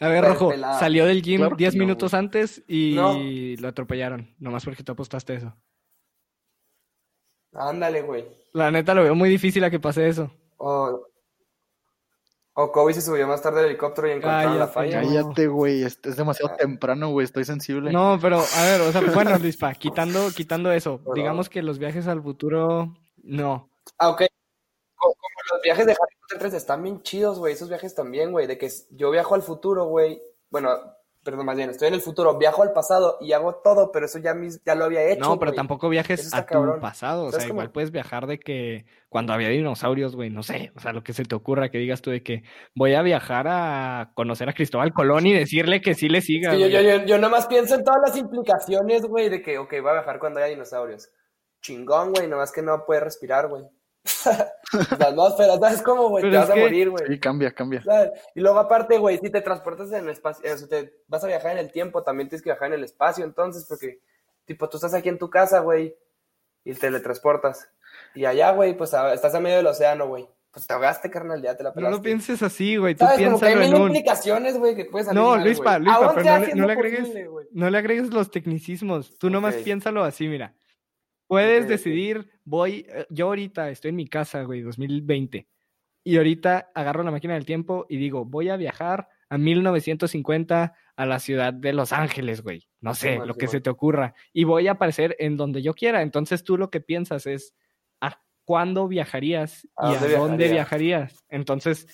A ver, Rojo, pelada. salió del gym Claro que 10 no, minutos antes y No. lo atropellaron. Nomás porque tú apostaste eso. Ándale, güey. La neta lo veo muy difícil a que pase eso. O, o Kobe se subió más tarde al helicóptero y encontraron la falla. cállate. Cállate, güey, es, es demasiado temprano, güey, estoy sensible. No, pero a ver, o sea, bueno, Luispa, quitando, quitando eso, digamos que los viajes al futuro, no. Ah, ok. Co- Como los viajes de Harry Potter 3 están bien chidos, güey. Esos viajes también, güey. De que yo viajo al futuro, güey. Bueno, perdón, más bien, estoy en el futuro, viajo al pasado y hago todo, pero eso ya, mis- ya lo había hecho. No, pero güey. tampoco viajes a tu cabrón. pasado, o ¿Sabes sea, cómo? igual puedes viajar de que cuando había dinosaurios, güey, no sé, o sea, lo que se te ocurra, que digas tú de que voy a viajar a conocer a Cristóbal Colón y decirle que sí le siga, Sí, yo, yo, yo, yo nomás pienso en todas las implicaciones, güey, de que, ok, va a viajar cuando haya dinosaurios. Chingón, güey, nomás que no puede respirar, güey. La atmósfera, ¿sabes cómo, güey? Te vas a que- morir, güey. Sí, cambia, cambia. ¿sabes? Y luego aparte, güey, si te transportas en el espacio, o sea, te vas a viajar en el tiempo, también tienes que viajar en el espacio, entonces, porque, tipo, tú estás aquí en tu casa, güey, y te teletransportas. Y allá, güey, pues a- estás a medio del océano, güey. Pues te ahogaste, carnal, ya te la No pelaste. lo pienses así, güey, tú ¿Sabes? Como que hay piénsalo mil en un... implicaciones, güey, que puedes salir No, mal, Luispa. Luispa, pero no le, no le agregues, posible, no le agregues los tecnicismos. Tú nomás Ok. piénsalo así, mira. Puedes decidir, voy, eh, yo ahorita estoy en mi casa, güey, 2020. Y ahorita agarro la máquina del tiempo y digo, voy a viajar a 1950 a la ciudad de Los Ángeles, güey. No sé, lo que se te ocurra. Y voy a aparecer en donde yo quiera. Entonces tú lo que piensas es, ¿a cuándo viajarías ¿A y dónde a dónde viajaría? viajarías? Entonces,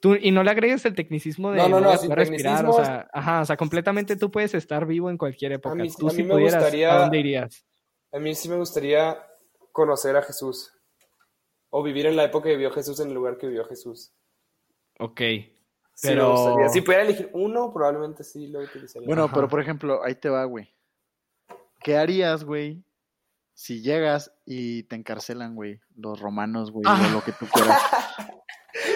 tú, y no le agregues el tecnicismo de No, sin respirar, o sea, ajá, o sea, completamente tú puedes estar vivo en cualquier época. mí- tú a si mí me pudieras, gustaría- ¿a dónde irías? A mí sí me gustaría conocer a Jesús. O vivir en la época que vivió Jesús en el lugar que vivió Jesús. Ok. Sí, me Pero- gustaría. Si pudiera elegir uno, probablemente sí lo utilizaría. Bueno, Ajá. pero por ejemplo, ahí te va, güey. ¿Qué harías, güey, si llegas y te encarcelan, güey, los romanos, güey, Ah. o lo que tú quieras?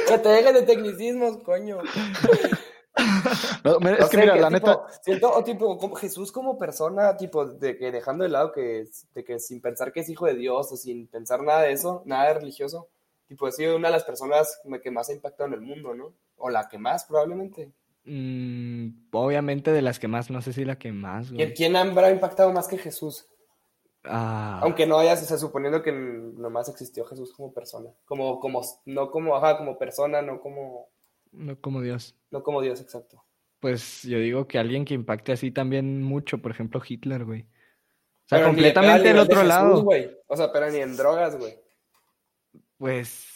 Que te dejes de tecnicismos, coño. No, mira, No es que sé, mira, que la tipo- neta, Siento, o tipo, como Jesús como persona, tipo, de que dejando de lado que, de que sin pensar que es hijo de Dios o sin pensar nada de eso, nada de religioso, tipo, ha sido una de las personas que más ha impactado en el mundo, ¿no? O la que más, probablemente. Mm, obviamente de las que más, no sé si la que más, ¿Quién, güey. quién habrá impactado más que Jesús? Ah, Aunque no hayas, o sea, suponiendo que nomás existió Jesús como persona. Como, como, no como, ajá, como persona, no como, no como Dios. no como Dios, exacto. Pues yo digo que alguien que impacte así también mucho, por ejemplo, Hitler, güey. O sea, Pero completamente el nivel de otro Jesús, lado. güey. O sea, pero ni en drogas, güey. Pues,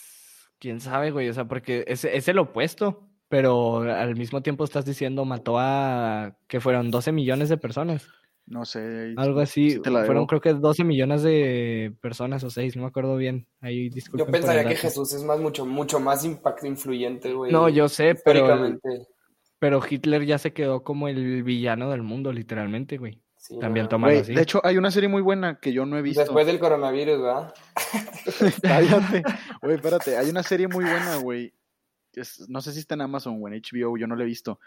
quién sabe, güey. O sea, porque es, es el opuesto, pero al mismo tiempo estás diciendo mató a, que fueron 12 millones de personas. No sé. Algo sí- así. sí te la Fueron creo que 12 millones de personas o 6, no me acuerdo bien. Ahí disculpen Yo pensaría que. Jesús es más, mucho, mucho más impacto influyente, güey. No, yo sé, pero, pero Hitler ya se quedó como el villano del mundo, literalmente, güey. Sí, También no. toma- Güey, así. de hecho, hay una serie muy buena que yo no he visto. Después del coronavirus, ¿verdad? Cállate. Güey, espérate, hay una serie muy buena, güey. es- No sé si está en Amazon o en HBO, yo no la he visto.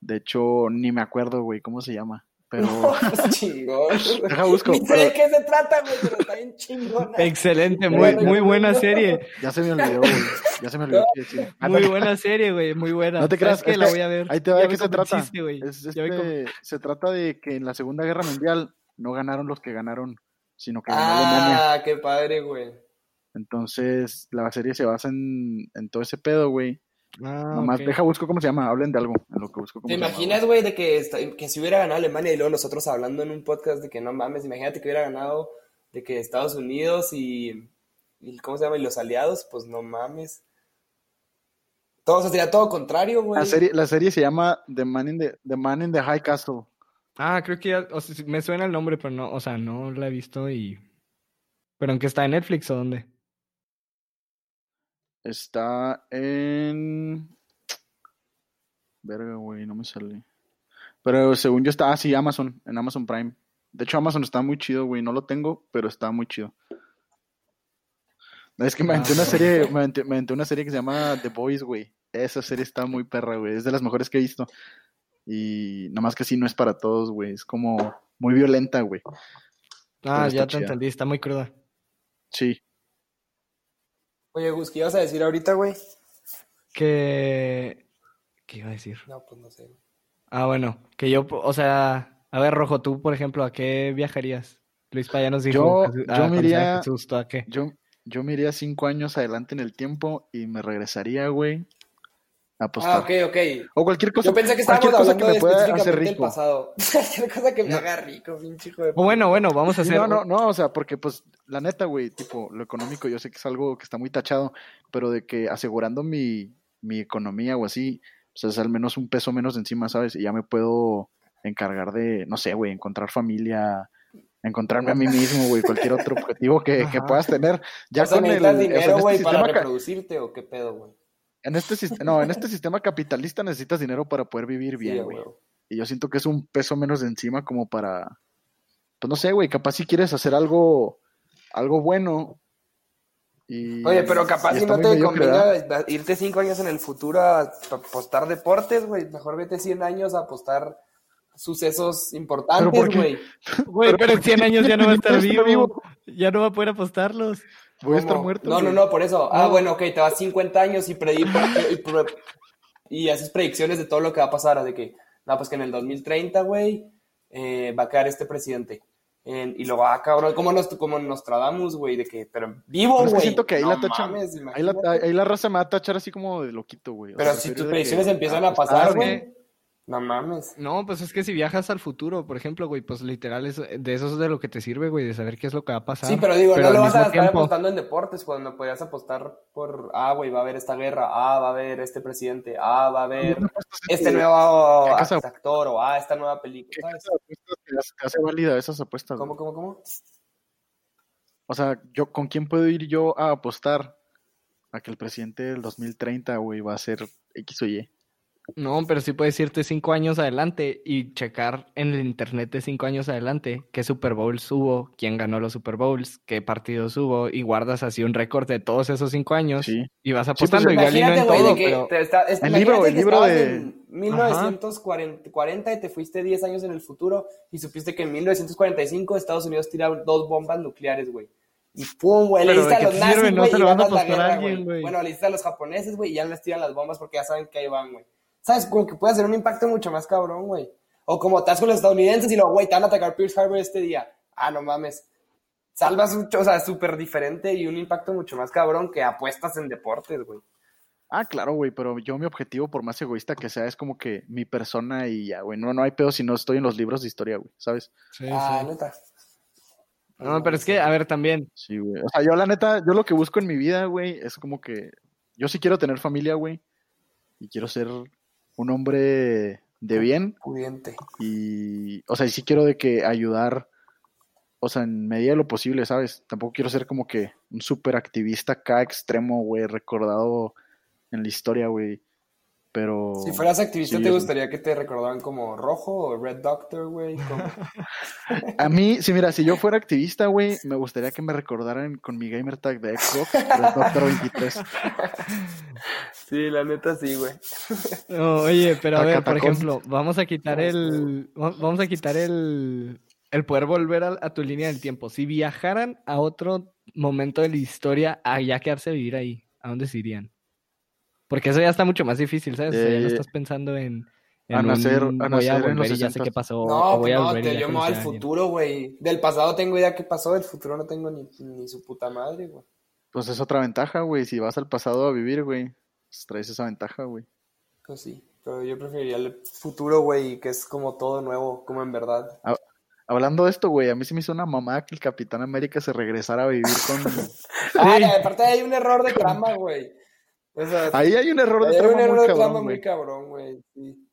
De hecho, ni me acuerdo, güey, cómo se llama. Pero Pues chingón. Deja busco, Ni sé de qué se trata, güey, pero está bien chingona. Excelente, muy, muy buena serie. ya se me olvidó, güey. Ya se me olvidó Muy no, buena serie, güey, muy buena. No te ¿Sabes creas, qué? es la que voy a ver. Ahí te va de qué se trata. Es- con- este, se trata de que en la Segunda Guerra Mundial no ganaron los que ganaron, sino que ganó Alemania. Ah, qué padre, güey. Entonces, la serie se basa en, en todo ese pedo, güey. Ah, Nomás ok. deja busco cómo se llama, hablen de algo, en lo que busco cómo ¿Te se llama, imaginas, güey, de que, esta- que si hubiera ganado Alemania y luego nosotros hablando en un podcast de que no mames, imagínate que hubiera ganado de que Estados Unidos y, y ¿cómo se llama? Y los aliados, pues no mames. Todo, o sea, sería todo contrario, güey. La serie, la serie se llama The Man in the, The Man in the High Castle. Ah, creo que ya, o sea, sí, me suena el nombre, pero no, o sea, no la he visto y... ¿Pero en qué está? ¿En Netflix o dónde? Está en. Verga, güey, no me sale. Pero según yo está, ah, sí, Amazon, en Amazon Prime. De hecho, Amazon está muy chido, güey. No lo tengo, pero está muy chido. Es que me aventé Ah, una ok. serie, me aventé, me aventé una serie que se llama The Boys, güey. Esa serie está muy perra, güey. Es de las mejores que he visto. Y nada más que sí no es para todos, güey. Es como muy violenta, güey. Ah, ya te entendí, está muy cruda. Sí. Oye, Gus, ¿qué ibas a decir ahorita, güey? Que... ¿Qué iba a decir? No, pues no sé. güey. Ah, bueno, que yo, o sea, a ver, Rojo, tú, por ejemplo, ¿a qué viajarías? Luis Paya nos dijo, Yo- Jesús- yo me a iría- Jesús, ¿tú a qué? Yo, yo me iría cinco años adelante en el tiempo y me regresaría, güey, a apostar. Ah, ok, ok. O cualquier cosa, Yo pensé que estábamos cualquier cosa que me pueda hacer rico. pasado. Cualquier cosa que me haga rico, pinche hijo de O bueno, bueno, vamos a hacer... no, no, no, o sea, porque pues la neta, güey, tipo, lo económico yo sé que es algo que está muy tachado, pero de que asegurando mi, mi economía o así, pues es al menos un peso menos encima, ¿sabes? Y ya me puedo encargar de, no sé, güey, encontrar familia, encontrarme a mí mismo, güey, cualquier otro objetivo que, que puedas tener. Ya o sea, con el, ¿necesitas o sea, dinero, este güey, para reproducirte o qué pedo, güey? En este no, en este sistema capitalista necesitas dinero para poder vivir bien, güey. Y yo siento que es un peso menos de encima como para, pues no sé, güey, capaz si quieres hacer algo, algo bueno. Y, Oye, pero capaz si no te convenga irte cinco años en el futuro a apostar deportes, güey. Mejor vete 100 años a apostar sucesos ¿Pero importantes, güey. Güey, pero en 100 años ya no va a estar vivo. Ya no va a poder apostarlos. Voy a estar muerto. No, no, güey. no, por eso. Ah, No. bueno, ok, te vas 50 años y, predi- y, haces predicciones de todo lo que va a pasar. De que, no, pues que en el 2030, güey, eh, va a quedar este presidente. En- y luego, ah, cabrón, como, nos, como Nostradamus, güey, de que, pero vivo, Pero es que güey. siento que ahí No la tachan. mames, ahí, la, ahí la raza me va a tachar así como de loquito, güey. O Pero sea, si tus predicciones que, empiezan ah, a pues, pasar, güey. No mames. No, pues es que si viajas al futuro, por ejemplo, güey, pues literal es de eso es de lo que te sirve, güey, de saber qué es lo que va a pasar. Sí, pero digo, no al lo vas a estar tiempo- apostando en deportes cuando podrías apostar por, ah, güey, va a haber esta guerra, ah, va a haber este presidente, ah, va a haber este nuevo ¿Qué casa- actor o ah, esta nueva película. ¿Qué ¿sabes? hace- válida esas apuestas? ¿Cómo, cómo, cómo? O sea, yo, ¿con quién puedo ir yo a apostar a que el presidente del 2030, güey, va a ser X o Y? No, pero sí puedes irte cinco años adelante y checar en el internet de cinco años adelante qué Super Bowls hubo, quién ganó los Super Bowls, qué partidos hubo, y guardas así un récord de todos esos cinco años Sí. y vas pues, apostando igual y no Imagínate, en güey, todo, de que pero te está- es- El libro- el libro de- en 1940 y te fuiste 10 años en el futuro y supiste que en 1945 Estados Unidos tira dos bombas nucleares, güey. Y pum, güey, le diste ¿de a los nazis, No güey, se y a ganas la guerra, güey. güey. Bueno, le diste a los japoneses, güey, y ya les tiran las bombas porque ya saben que ahí van, güey. ¿Sabes? Como que puede hacer un impacto mucho más cabrón, güey. O como estás con los estadounidenses y luego, güey, te van a atacar Pearl Harbor este día. Ah, no mames. Salvas mucho, o sea, súper diferente y un impacto mucho más cabrón que apuestas en deportes, güey. Ah, claro, güey, pero yo mi objetivo, por más egoísta que sea, es como que mi persona y ya, güey. No, no hay pedo si no estoy en los libros de historia, güey, ¿sabes? Sí, Ah, sí. neta. No, pero es que, a ver, también, Sí, güey. O sea, yo la neta, yo lo que busco en mi vida, güey, es como que yo sí quiero tener familia, güey. Y quiero ser un hombre de bien. Pudiente. Y, o sea, y sí quiero de que ayudar, o sea, en medida de lo posible, ¿sabes? Tampoco quiero ser como que un súper activista acá extremo, güey, recordado en la historia, güey. Pero... Si fueras activista, sí, ¿te gustaría que te recordaran como rojo o Red Doctor, güey? A mí, sí, mira, si yo fuera activista, güey, me gustaría que me recordaran con mi gamer tag de Xbox, Red Doctor 23. Sí, la neta sí, güey. No, oye, pero a ver, por ejemplo, vamos a quitar el, va- vamos a quitar el, el poder volver a, a tu línea del tiempo. Si viajaran a otro momento de la historia, a ya quedarse a vivir ahí, ¿a dónde se irían? Porque eso ya está mucho más difícil, ¿sabes? O sea, ya no Eh, estás pensando en, en a nacer- un a voy a nacer en los volver y ya sé 60s. qué pasó, o No, voy pues a no, volver te, yo me voy al a futuro, güey. Del pasado tengo idea qué pasó, del futuro no tengo ni, ni su puta madre, güey. Pues es otra ventaja, güey. Si vas al pasado a vivir, güey, pues traes esa ventaja, güey. Pues sí, pero yo preferiría el futuro, güey, que es como todo nuevo, como en verdad. Hablando de esto, güey, a mí se me hizo una mamá que el Capitán América se regresara a vivir con... Ay, aparte hay un error de trama, güey. O sea, Ahí hay un error de hay un trama error muy de trama cabrón, muy güey. cabrón, güey. Sí.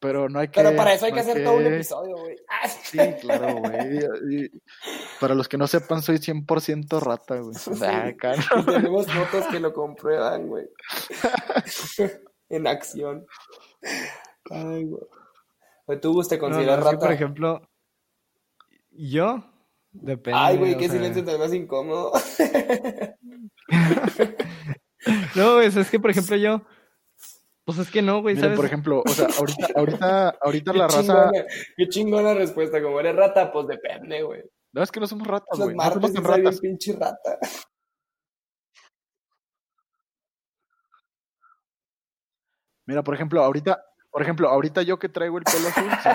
Pero no hay que... Pero para eso hay no que hacer todo un episodio, güey. Ah, Sí, claro, güey. Para los que no sepan, soy 100% rata, güey. ¿no? Y tenemos fotos que lo comprueban, güey. en acción. Ay, güey. Tú, te No, no, consideras es que, rata. por ejemplo, yo, depende. Ay, güey, qué silencio tan más incómodo. No, es, es que, por ejemplo, yo, pues es que no, güey, Miren, ¿sabes? por ejemplo, o sea, ahorita, ahorita, ahorita la raza... qué chingona respuesta. Como eres rata, pues depende, güey. No, es que no somos ratas, güey. No somos tan ratas. pinche rata. Mira, por ejemplo, ahorita, por ejemplo, ahorita yo que traigo el pelo azul, sí.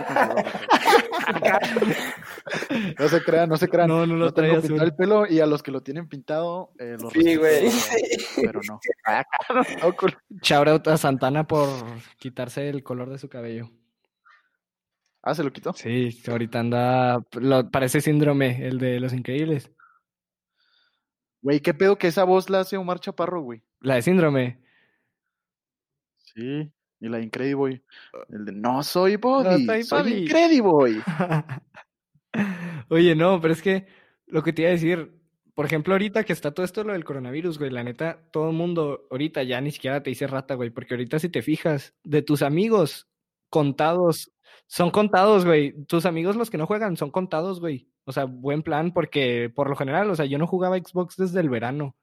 No se crean, no se crean. No, no lo tengo trae pintado el pelo y a los que lo tienen pintado, eh, los Sí, güey. Pero no. No. Shout out a Santana por quitarse el color de su cabello. Ah, se lo quitó. Sí, ahorita anda. lo- parece síndrome, el de los increíbles. Güey, ¿qué pedo que esa voz la hace Omar Chaparro, güey? La de síndrome. Sí, y la Incrediboy. El de no soy Bobby, soy soy, Bobby". Incrediboy. Oye, no, pero es que lo que te iba a decir, por ejemplo, ahorita que está todo esto lo del coronavirus, güey, la neta, todo el mundo ahorita ya ni siquiera te dice rata, güey, porque ahorita si te fijas, de tus amigos contados, son contados, güey, tus amigos los que no juegan son contados, güey. O sea, buen plan porque por lo general, o sea, yo no jugaba Xbox desde el verano,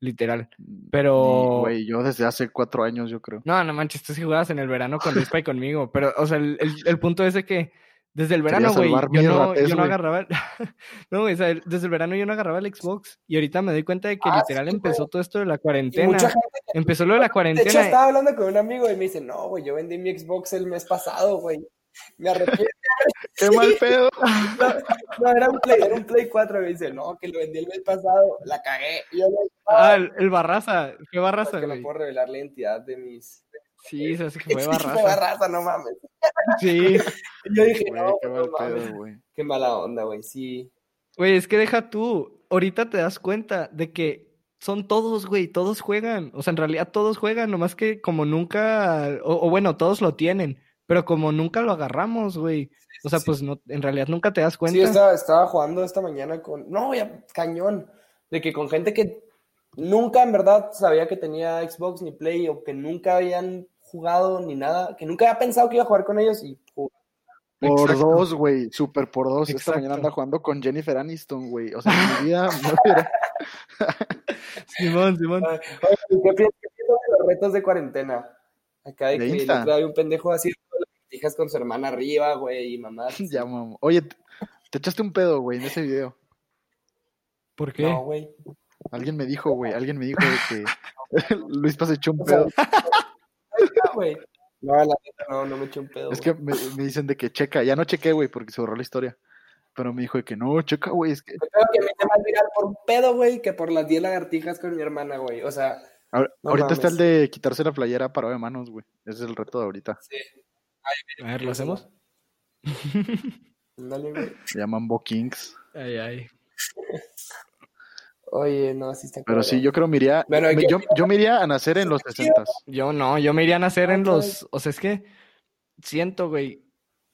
literal. Pero- Güey, yo desde hace cuatro años, yo creo. No, no manches, tú sí jugabas en el verano con Rispa y conmigo, pero, o sea, el, el- el punto es de que desde el verano, güey, yo no, yo no agarraba, el- no, güey, o sea, desde el verano yo no agarraba el Xbox y ahorita me doy cuenta de que Ah, literal sí, empezó todo esto de la Y cuarentena, mucha gente, empezó lo de la de hecho, cuarentena, estaba hablando con un amigo y me dice, no, güey, yo vendí mi Xbox el mes pasado, güey. Me arrepiento. ¡Qué mal pedo! No, no, era un Play, era un Play 4. Me dice, no, que lo vendí el mes pasado, la cagué. Yo dije, ah, el, el Barraza, qué "No, Barraza, es que no puedo revelar la identidad de mis... sí, se hace que fue Barraza, Barraza, no mames. sí, yo dije, no, qué mal mames. pedo, güey. Qué mala onda, güey, sí. güey, es que deja tú, ahorita te das cuenta de que son todos, güey, todos juegan, o sea, en realidad todos juegan, nomás que como nunca, o, o bueno, todos lo tienen, pero como nunca lo agarramos, güey, o sea, sí. pues no, en realidad nunca te das Sí, cuenta. estaba, estaba jugando esta mañana con. No, ya, cañón. De que con gente que nunca en verdad sabía que tenía Xbox ni Play o que nunca habían jugado ni nada, que nunca había pensado que iba a jugar con ellos y jugó. Por Exacto. dos, güey. Súper por dos. Esta Exacto. mañana anda jugando con Jennifer Aniston, güey. O sea, en mi vida no hubiera- Simón, Simón. Oye, ¿Qué piensas de los retos de cuarentena? Acá de ¿De que había un pendejo haciendo hijas con su hermana arriba, güey, y mamá. Ya, mamá. Oye, te, te echaste un pedo, güey, en ese video. ¿Por qué? No, güey. Alguien me dijo, güey. Alguien me dijo de que Luis Paz echó un pedo. no, güey. No, la neta, no, no me eché un pedo. Es que me, me dicen de que checa. Ya no chequé, güey, porque se borró la historia. Pero me dijo de que no, checa, güey. Es que Yo creo que me hice más viral por un pedo, güey, que por las 10 lagartijas con mi hermana, güey. O sea, No ahorita está el de quitarse la playera parado de manos, güey. Ese es el reto de ahorita. sí. A ver, ¿lo hacemos? Ándale, güey. Se llaman Bo Kings. Ay, ay. Oye, no, sí está Pero cabrón. sí, yo creo me iría. Bueno, ¿y me- yo, yo me iría a nacer en los 60 Yo no, yo me iría a nacer en Ah, los, o sea, es que siento, güey,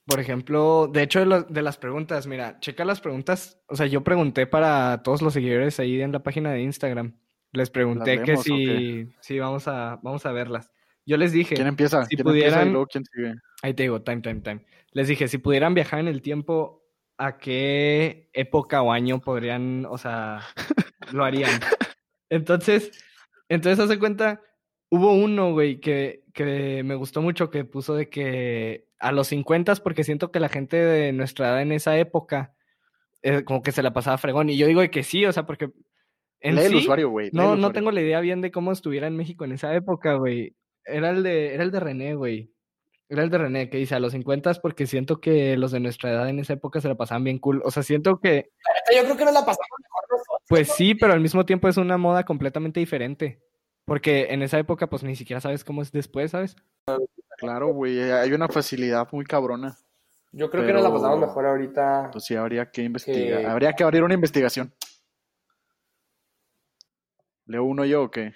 por ejemplo, de hecho de, las preguntas, mira, checa las preguntas, o sea, yo pregunté para todos los seguidores ahí en la página de Instagram, les pregunté que vemos si, sí, vamos a, vamos a verlas. Yo les dije, ¿Quién empieza? si ¿Quién empieza y pudieran- luego quién sigue? ahí te digo, time, time, time. Les dije, si pudieran viajar en el tiempo, ¿a qué época o año podrían, o sea, lo harían? Entonces, entonces hace cuenta, hubo uno, güey, que, que me gustó mucho, que puso de que a los 50, porque siento que la gente de nuestra edad en esa época, eh, como que se la pasaba fregón. Y yo digo de que sí, o sea, porque en Lee el usuario, güey. no, no tengo la idea bien de cómo estuviera en México en esa época, güey. Era el de, era el de René, güey. Era el de René, que dice a los 50 porque siento que los de nuestra edad en esa época se la pasaban bien cool. O sea, siento que, Yo creo que nos la pasamos mejor nosotros. pues sí, pero al mismo tiempo es una moda completamente diferente. Porque en esa época, pues ni siquiera sabes cómo es después, ¿sabes? Claro, güey. Hay una facilidad muy cabrona. Yo creo que nos la pasamos mejor ahorita. Pues sí, habría que investigar. Que- Habría que abrir una investigación. ¿Leo uno yo o qué?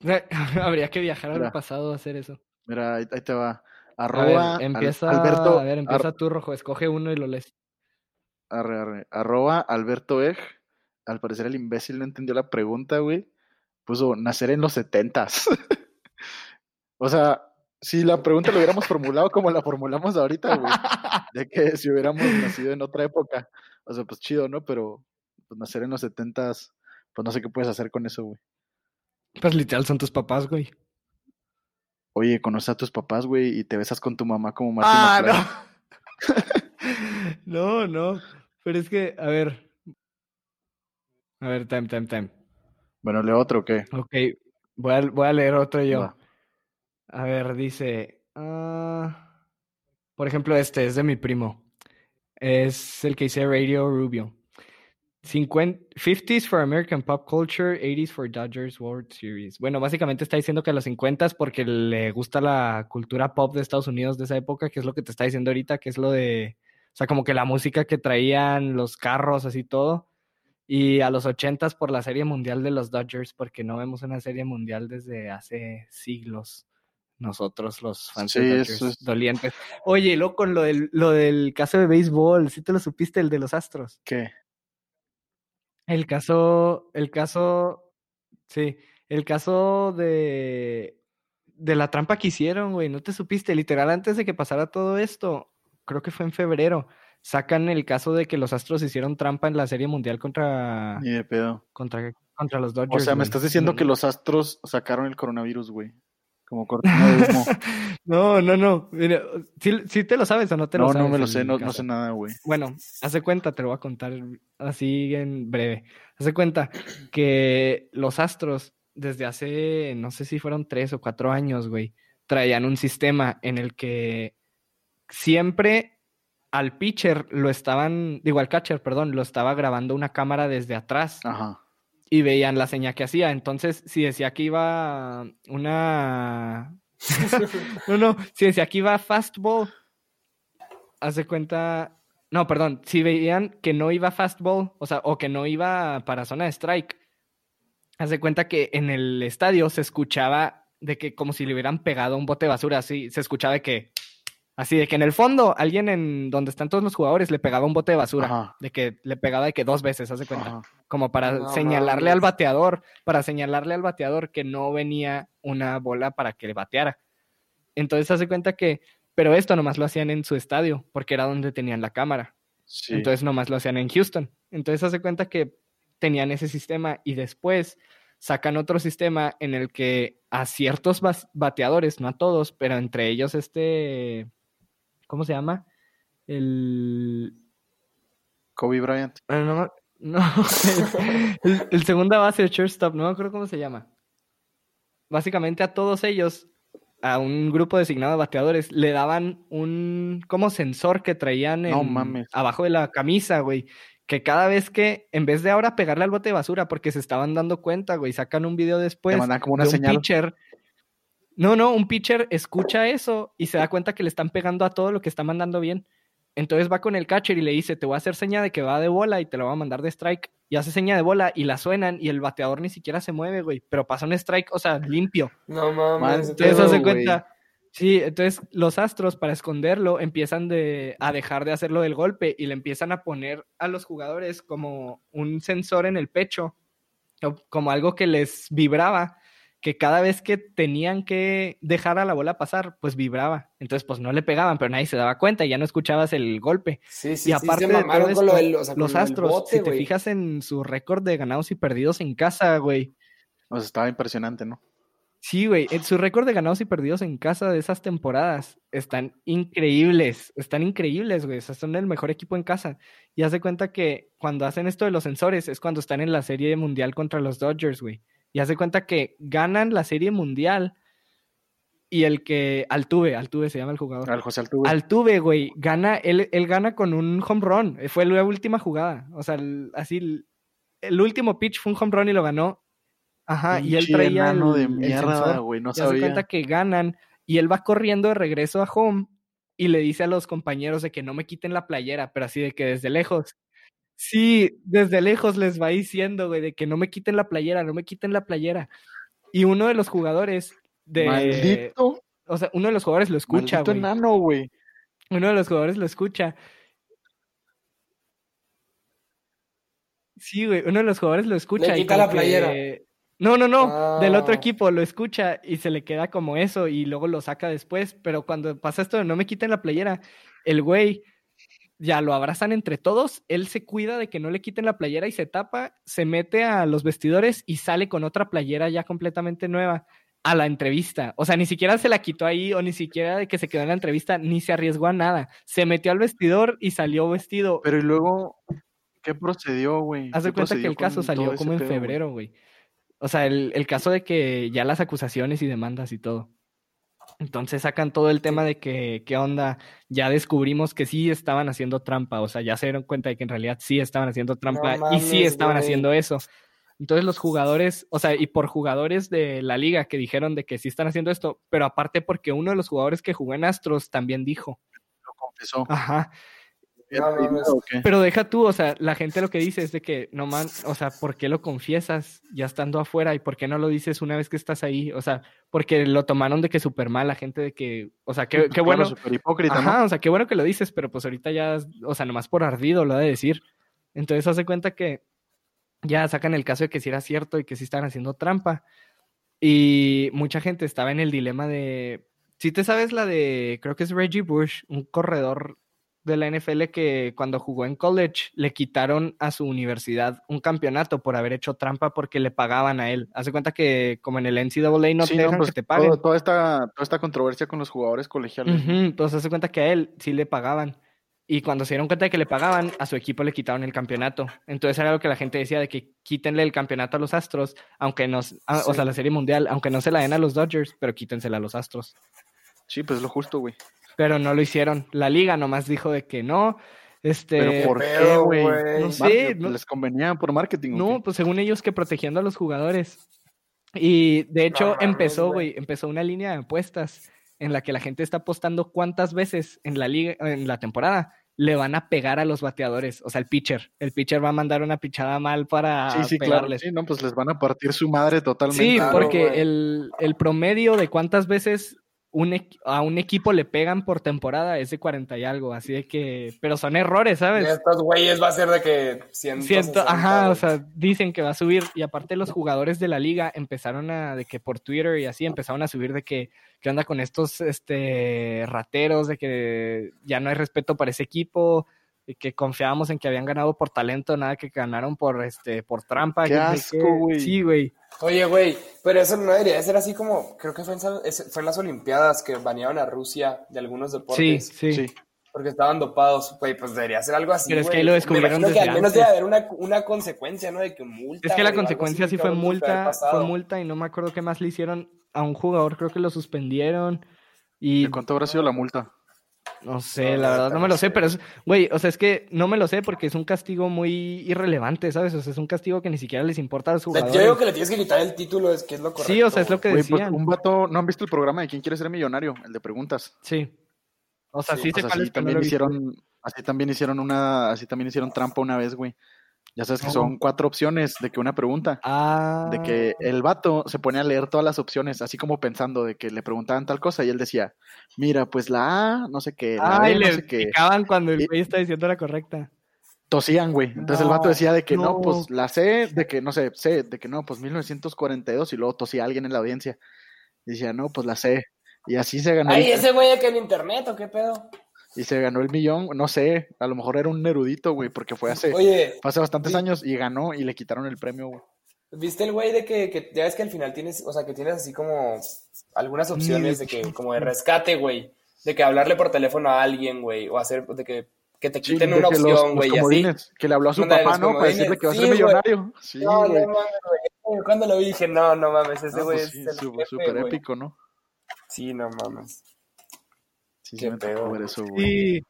Habría que viajar al pasado a hacer eso. Mira, ahí, ahí te va. A ver, Arroba Al- empieza, Alberto. a ver, empieza ar- tú, Rojo, escoge uno y lo lees. arre, arre. arroba Alberto Eg. Al parecer el imbécil no entendió la pregunta, güey. Puso nacer en los setentas. o sea, si la pregunta lo hubiéramos formulado como la formulamos ahorita, güey. De que si hubiéramos nacido en otra época. O sea, pues chido, ¿no? Pero pues nacer en los setentas, pues no sé qué puedes hacer con eso, güey. Pues literal son tus papás, güey. Oye, conoces a tus papás, güey, y te besas con tu mamá como Marty Ah, no. no, no. Pero es que, a ver. A ver, time, time, time. Bueno, ¿leo otro o qué? Ok, voy a, voy a leer otro yo. Va. A ver, dice. ah, por ejemplo, este es de mi primo. Es el que dice Radio Rubio. 50, 50s for American Pop Culture, 80s for Dodgers World Series. Bueno, básicamente está diciendo que los 50s porque le gusta la cultura pop de Estados Unidos de esa época, que es lo que te está diciendo ahorita, que es lo de, o sea, como que la música que traían, los carros, así todo. Y a los 80s por la Serie Mundial de los Dodgers, porque no vemos una Serie Mundial desde hace siglos. Nosotros, los fans Sí, de eso Dodgers, es- dolientes. Oye, con lo del, lo del caso de béisbol, ¿sí te lo supiste, el de los Astros? ¿Qué? El caso, el caso, sí, el caso de, de la trampa que hicieron, güey, no te supiste, literal, antes de que pasara todo esto, creo que fue en febrero, sacan el caso de que los Astros hicieron trampa en la Serie Mundial contra, Ni de pedo. contra, contra los O Dodgers. sea, me estás diciendo que los astros sacaron el coronavirus, güey. Como cortina de humo. No, no, no, mira, ¿sí, sí te lo sabes o no te lo no, sabes? no me lo sé, no, no sé nada, güey. Bueno, hace cuenta, te lo voy a contar así en breve. Hace cuenta que los Astros, desde hace, no sé si fueron tres o cuatro años, güey, traían un sistema en el que siempre al pitcher lo estaban, digo, al catcher, perdón, lo estaba grabando una cámara desde atrás Ajá. Y veían la señal que hacía. Entonces, si decía que iba una... no, no, si decía que iba fastball, hace cuenta... No, perdón, si veían que no iba fastball, o sea, o que no iba para zona de strike, hace cuenta que en el estadio se escuchaba de que como si le hubieran pegado un bote de basura, así, se escuchaba de que... Así de que en el fondo alguien en donde están todos los jugadores le pegaba un bote de basura, Ajá. de que le pegaba de que dos veces, hace cuenta Ajá. como para No señalarle al bateador, para señalarle al bateador que no venía una bola para que le bateara. Entonces hace cuenta que, pero esto nomás lo hacían en su estadio, porque era donde tenían la cámara. Sí. Entonces nomás lo hacían en Houston. Entonces hace cuenta que tenían ese sistema y después sacan otro sistema en el que a ciertos bateadores, no a todos, pero entre ellos este, ¿cómo se llama? El, Kobe Bryant. No, no, el, el segunda base, el shortstop, no me acuerdo cómo se llama. Básicamente a todos ellos, a un grupo designado de bateadores, le daban un como sensor que traían No en- mames. abajo de la camisa, güey. Que cada vez que, en vez de ahora pegarle al bote de basura, porque se estaban dando cuenta, güey, sacan un video después como una de un señal. pitcher. No, no, un pitcher escucha eso y se da cuenta que le están pegando a todo lo que está mandando bien. Entonces va con el catcher y le dice, te voy a hacer seña de que va de bola y te lo voy a mandar de strike. Y hace seña de bola y la suenan y el bateador ni siquiera se mueve, güey. Pero pasa un strike, o sea, limpio. No mames. Entonces Pero, hace cuenta. Sí, entonces los astros para esconderlo empiezan de, a dejar de hacerlo del golpe y le empiezan a poner a los jugadores como un sensor en el pecho, como algo que les vibraba, que cada vez que tenían que dejar a la bola pasar, pues vibraba. Entonces, pues no le pegaban, pero nadie se daba cuenta y ya no escuchabas el golpe. Sí, sí, y sí, aparte se de mamaron todo con lo esto, del, o sea, con los astros, bote, si te fijas en su récord de ganados y perdidos en casa, güey, O sea, estaba impresionante, ¿no? Sí, güey, en su récord de ganados y perdidos en casa de esas temporadas están increíbles, están increíbles, güey, o sea, son el mejor equipo en casa. Y haz de cuenta que cuando hacen esto de los sensores es cuando están en la serie mundial contra los Dodgers, güey. Y haz de cuenta que ganan la serie mundial y el que, Altuve, Altuve se llama el jugador. Al José Altuve. Altuve, güey, gana, él, él gana con un home run, fue la última jugada, o sea, el- así, el, el último pitch fue un home run y lo ganó. Ajá, y él traía el, de mierda, güey. No Y sabía. cuenta que ganan y él va corriendo de regreso a home y le dice a los compañeros de que no me quiten la playera, pero así de que desde lejos. Sí, desde lejos les va diciendo, güey, de que no me quiten la playera, no me quiten la playera. Y uno de los jugadores de... Maldito, O sea, uno de los jugadores lo escucha, maldito güey. enano, güey. Uno de los jugadores lo escucha. Sí, güey, uno de los jugadores lo escucha. y quita la playera. que- No, no, no, del otro Ah. equipo lo escucha y se le queda como eso y luego lo saca después, pero cuando pasa esto de no me quiten la playera, el güey ya lo abrazan entre todos, él se cuida de que no le quiten la playera y se tapa, se mete a los vestidores y sale con otra playera ya completamente nueva. a la entrevista. O sea, ni siquiera se la quitó ahí o ni siquiera de que se quedó en la entrevista, ni se arriesgó a nada. Se metió al vestidor y salió vestido. Pero y luego, ¿qué procedió, güey? Haz de ¿Qué cuenta que el caso salió como en pedo, febrero, güey. O sea, el, el caso de que ya las acusaciones y demandas y todo. Entonces sacan todo el tema de que, ¿qué onda? Ya descubrimos que sí estaban haciendo trampa. O sea, ya se dieron cuenta de que en realidad sí estaban haciendo trampa y sí estaban güey. haciendo eso. Entonces los jugadores, o sea, y por jugadores de la liga que dijeron de que sí están haciendo esto, pero aparte porque uno de los jugadores que jugó en Astros también dijo. Lo confesó. Ajá. Pero deja tú, o sea, la gente lo que dice es de que, no man, o sea, ¿por qué lo confiesas ya estando afuera y por qué no lo dices una vez que estás ahí? O sea, porque lo tomaron de que súper mal la gente de que, o sea, qué, qué claro, bueno. súper hipócrita, Ajá, ¿no? o sea, qué bueno que lo dices, pero pues ahorita ya, o sea, nomás por ardido lo ha de decir. Entonces hace cuenta que ya sacan el caso de que sí era cierto y que sí estaban haciendo trampa. Y mucha gente estaba en el dilema de, si te sabes la de, creo que es Reggie Bush, un corredor de la NFL que cuando jugó en college le quitaron a su universidad un campeonato por haber hecho trampa porque le pagaban a él. Hace cuenta que como en el NCAA no Sí, te no, dejan pues, que te paguen. todo- toda, esta, toda esta controversia con los jugadores colegiales. ¿no? Ujú, Pues hace cuenta que a él sí le pagaban. Y cuando se dieron cuenta de que le pagaban, a su equipo le quitaron el campeonato. Entonces era lo que la gente decía de que quítenle el campeonato a los Astros, aunque no, ah, o Sí. sea, la serie mundial, aunque no se la den a los Dodgers, pero quítensela a los Astros. Sí, pues es lo justo, güey. Pero no lo hicieron. La liga nomás dijo de que no. Este, Pero ¿por qué, güey? No sé, no- ¿Les convenía por marketing? No, pues según ellos que protegiendo a los jugadores. Y de hecho empezó, güey. empezó una línea de apuestas en la que la gente está apostando cuántas veces en la liga, en la temporada le van a pegar a los bateadores, o sea, el pitcher. El pitcher va a mandar una pichada mal para Sí, sí, claro. Sí, no, pues les van a partir su madre totalmente. Sí, Claro, porque el, el promedio de cuántas veces un a un equipo le pegan por temporada es de 40 y algo, así de que, pero son errores, ¿sabes? estos güeyes va a ser de que 160, Siento, ajá, o sea, dicen que va a subir y aparte los jugadores de la liga empezaron a, de que por Twitter y así empezaron a subir de que, ¿qué onda con estos, este, rateros? De que ya no hay respeto para ese equipo, que confiábamos en que habían ganado por talento, nada que ganaron por, este, por trampa. Qué asco, güey. Sí, güey. Oye, güey, pero eso no debería de ser así como, creo que fue en, fue en las Olimpiadas que banearon a Rusia de algunos Sí, deportes sí. Sí. porque estaban dopados, güey, pues debería ser algo así, Pero es que güey. ahí lo descubrieron Me imagino que desde al menos debe haber una, una consecuencia, ¿no? De que multa. Es que la consecuencia sí fue multa, fue multa y no me acuerdo qué más le hicieron a un jugador, creo que lo suspendieron. Y ¿De cuánto habrá sido la multa? No sé, No, la verdad no me lo sé, pero es, güey, o sea, es que no me lo sé porque es un castigo muy irrelevante, ¿sabes? O sea, es un castigo que ni siquiera les importa a los jugadores. Yo digo que le tienes que quitar el título, es que es lo correcto. Sí, o sea, es lo que Güey, pues decían. un vato, ¿no han visto el programa de quién quiere ser millonario? El de preguntas. Sí. O sea, sí, O sé sea, así también hicieron, así también hicieron una, así también hicieron trampa una vez, güey. Ya sabes que son cuatro opciones de que una pregunta. Ah. De que el vato se pone a leer todas las opciones, así como pensando de que le preguntaban tal cosa, y él decía, mira, pues la A, no sé qué, la Ay, B, no le sé qué. picaban cuando el güey está diciendo la correcta. Tosían, güey. Entonces el vato decía de que no. no. pues la C, de que no sé, C, de que no, pues 1942, y luego tosía alguien en la audiencia. Y decía, no, pues la C. Y así se ganó. Ay, ese güey que en internet, ¿o qué pedo? Y se ganó el millón, no sé, a lo mejor era un erudito, güey, porque fue hace, Oye, fue hace bastantes años y ganó y le quitaron el premio, güey. ¿viste el güey de que, que ya ves que al final tienes, o sea, que tienes así como algunas opciones de que, como de rescate, güey? De que hablarle por teléfono a alguien, güey, o hacer, de que, que te quiten una opción, güey, así. que le habló a su papá, ¿no? Para decirle que va a ser Sí, millonario. Sí, No, güey. no mames, güey. Cuando lo vi dije, no, no mames, ese No, güey pues sí, es el su- jefe, súper güey. épico, ¿no? Sí, no mames. Sí, sí Qué me tocó ver eso, güey. Sí.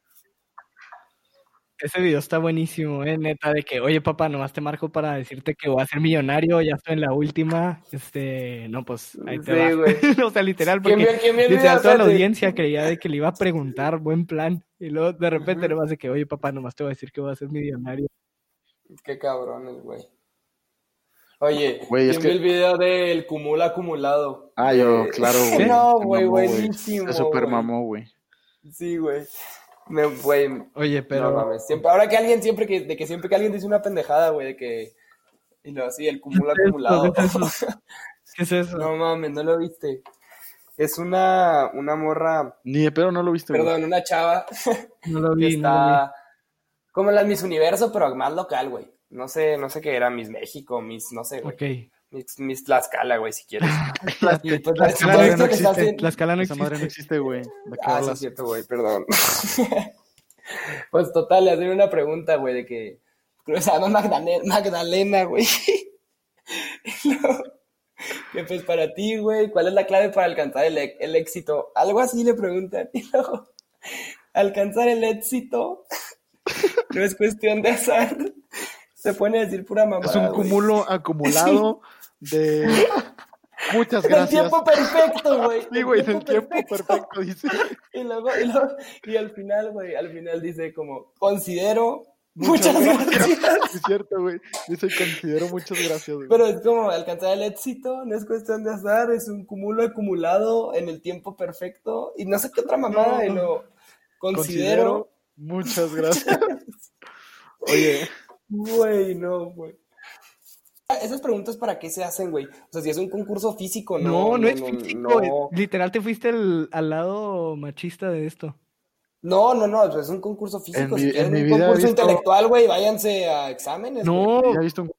Ese video está buenísimo, eh, neta, de que, oye, papá, nomás te marco para decirte que voy a ser millonario, ya estoy en la última. Este, no, pues, ahí te Sí, va. güey. o sea, literal, ¿Quién porque quién vio el literal toda la audiencia creía de que le iba a preguntar, buen plan. Y luego de repente Ujú. nomás de que, oye, papá, nomás te voy a decir que voy a ser millonario. Qué cabrones, güey. Oye, Güey, es ¿quién que- el video del cumula acumulado? Ah, yo, Eh, claro, güey. No, Se güey, buenísimo. Se super mamó, güey. Sí, güey. Me, güey, Oye, pero... no mames. Siempre, ahora que alguien, siempre que, de que siempre que alguien dice una pendejada, güey, de que. Y lo así, el cúmulo acumulado. ¿Qué es eso? ¿Qué es eso? no mames, no lo viste. Es una, una morra, Ni de pedo no lo viste, güey. perdón, una chava No lo que vi, no lo vi. está como en las Miss Universo, pero más local, güey. No sé, no sé qué era, Miss México, Miss, no sé, güey. Ok. Mis, mis Tlaxcala, güey, si quieres. Tlaxcala no existe. Tlaxcala no existe. güey. ¿De qué Ah, sí, es cierto, güey, perdón. pues total, le hacen una pregunta, güey, de que se llama Magdalena, Magdalena, güey. Y luego, que pues para ti, güey, ¿cuál es la clave para alcanzar el, e- el éxito? Algo así le preguntan. Y luego, alcanzar el éxito no es cuestión de azar. Se pone a decir pura mamada, Es un cúmulo acumulado de muchas En el gracias. tiempo perfecto, güey. Sí, güey, en el tiempo perfecto, dice. Y luego, y luego, y al final, güey, al final dice como, considero, Muchas muchas, gracias. Es cierto, güey. Dice, considero muchas gracias, güey. Pero es como alcanzar el éxito, no es cuestión de azar, es un cúmulo acumulado en el tiempo perfecto. Y no sé qué otra mamada, No. y lo considero, Considero muchas gracias. Oye, güey, no, güey. Esas preguntas para qué se hacen, güey. O sea, si es un concurso físico, no. No, no, es físico. No, Literal te fuiste al, al lado machista de esto. no, no, no, es un concurso físico. En si mi- quieren en mi un vida concurso visto- intelectual, güey, váyanse a exámenes. No, ya he visto un concurso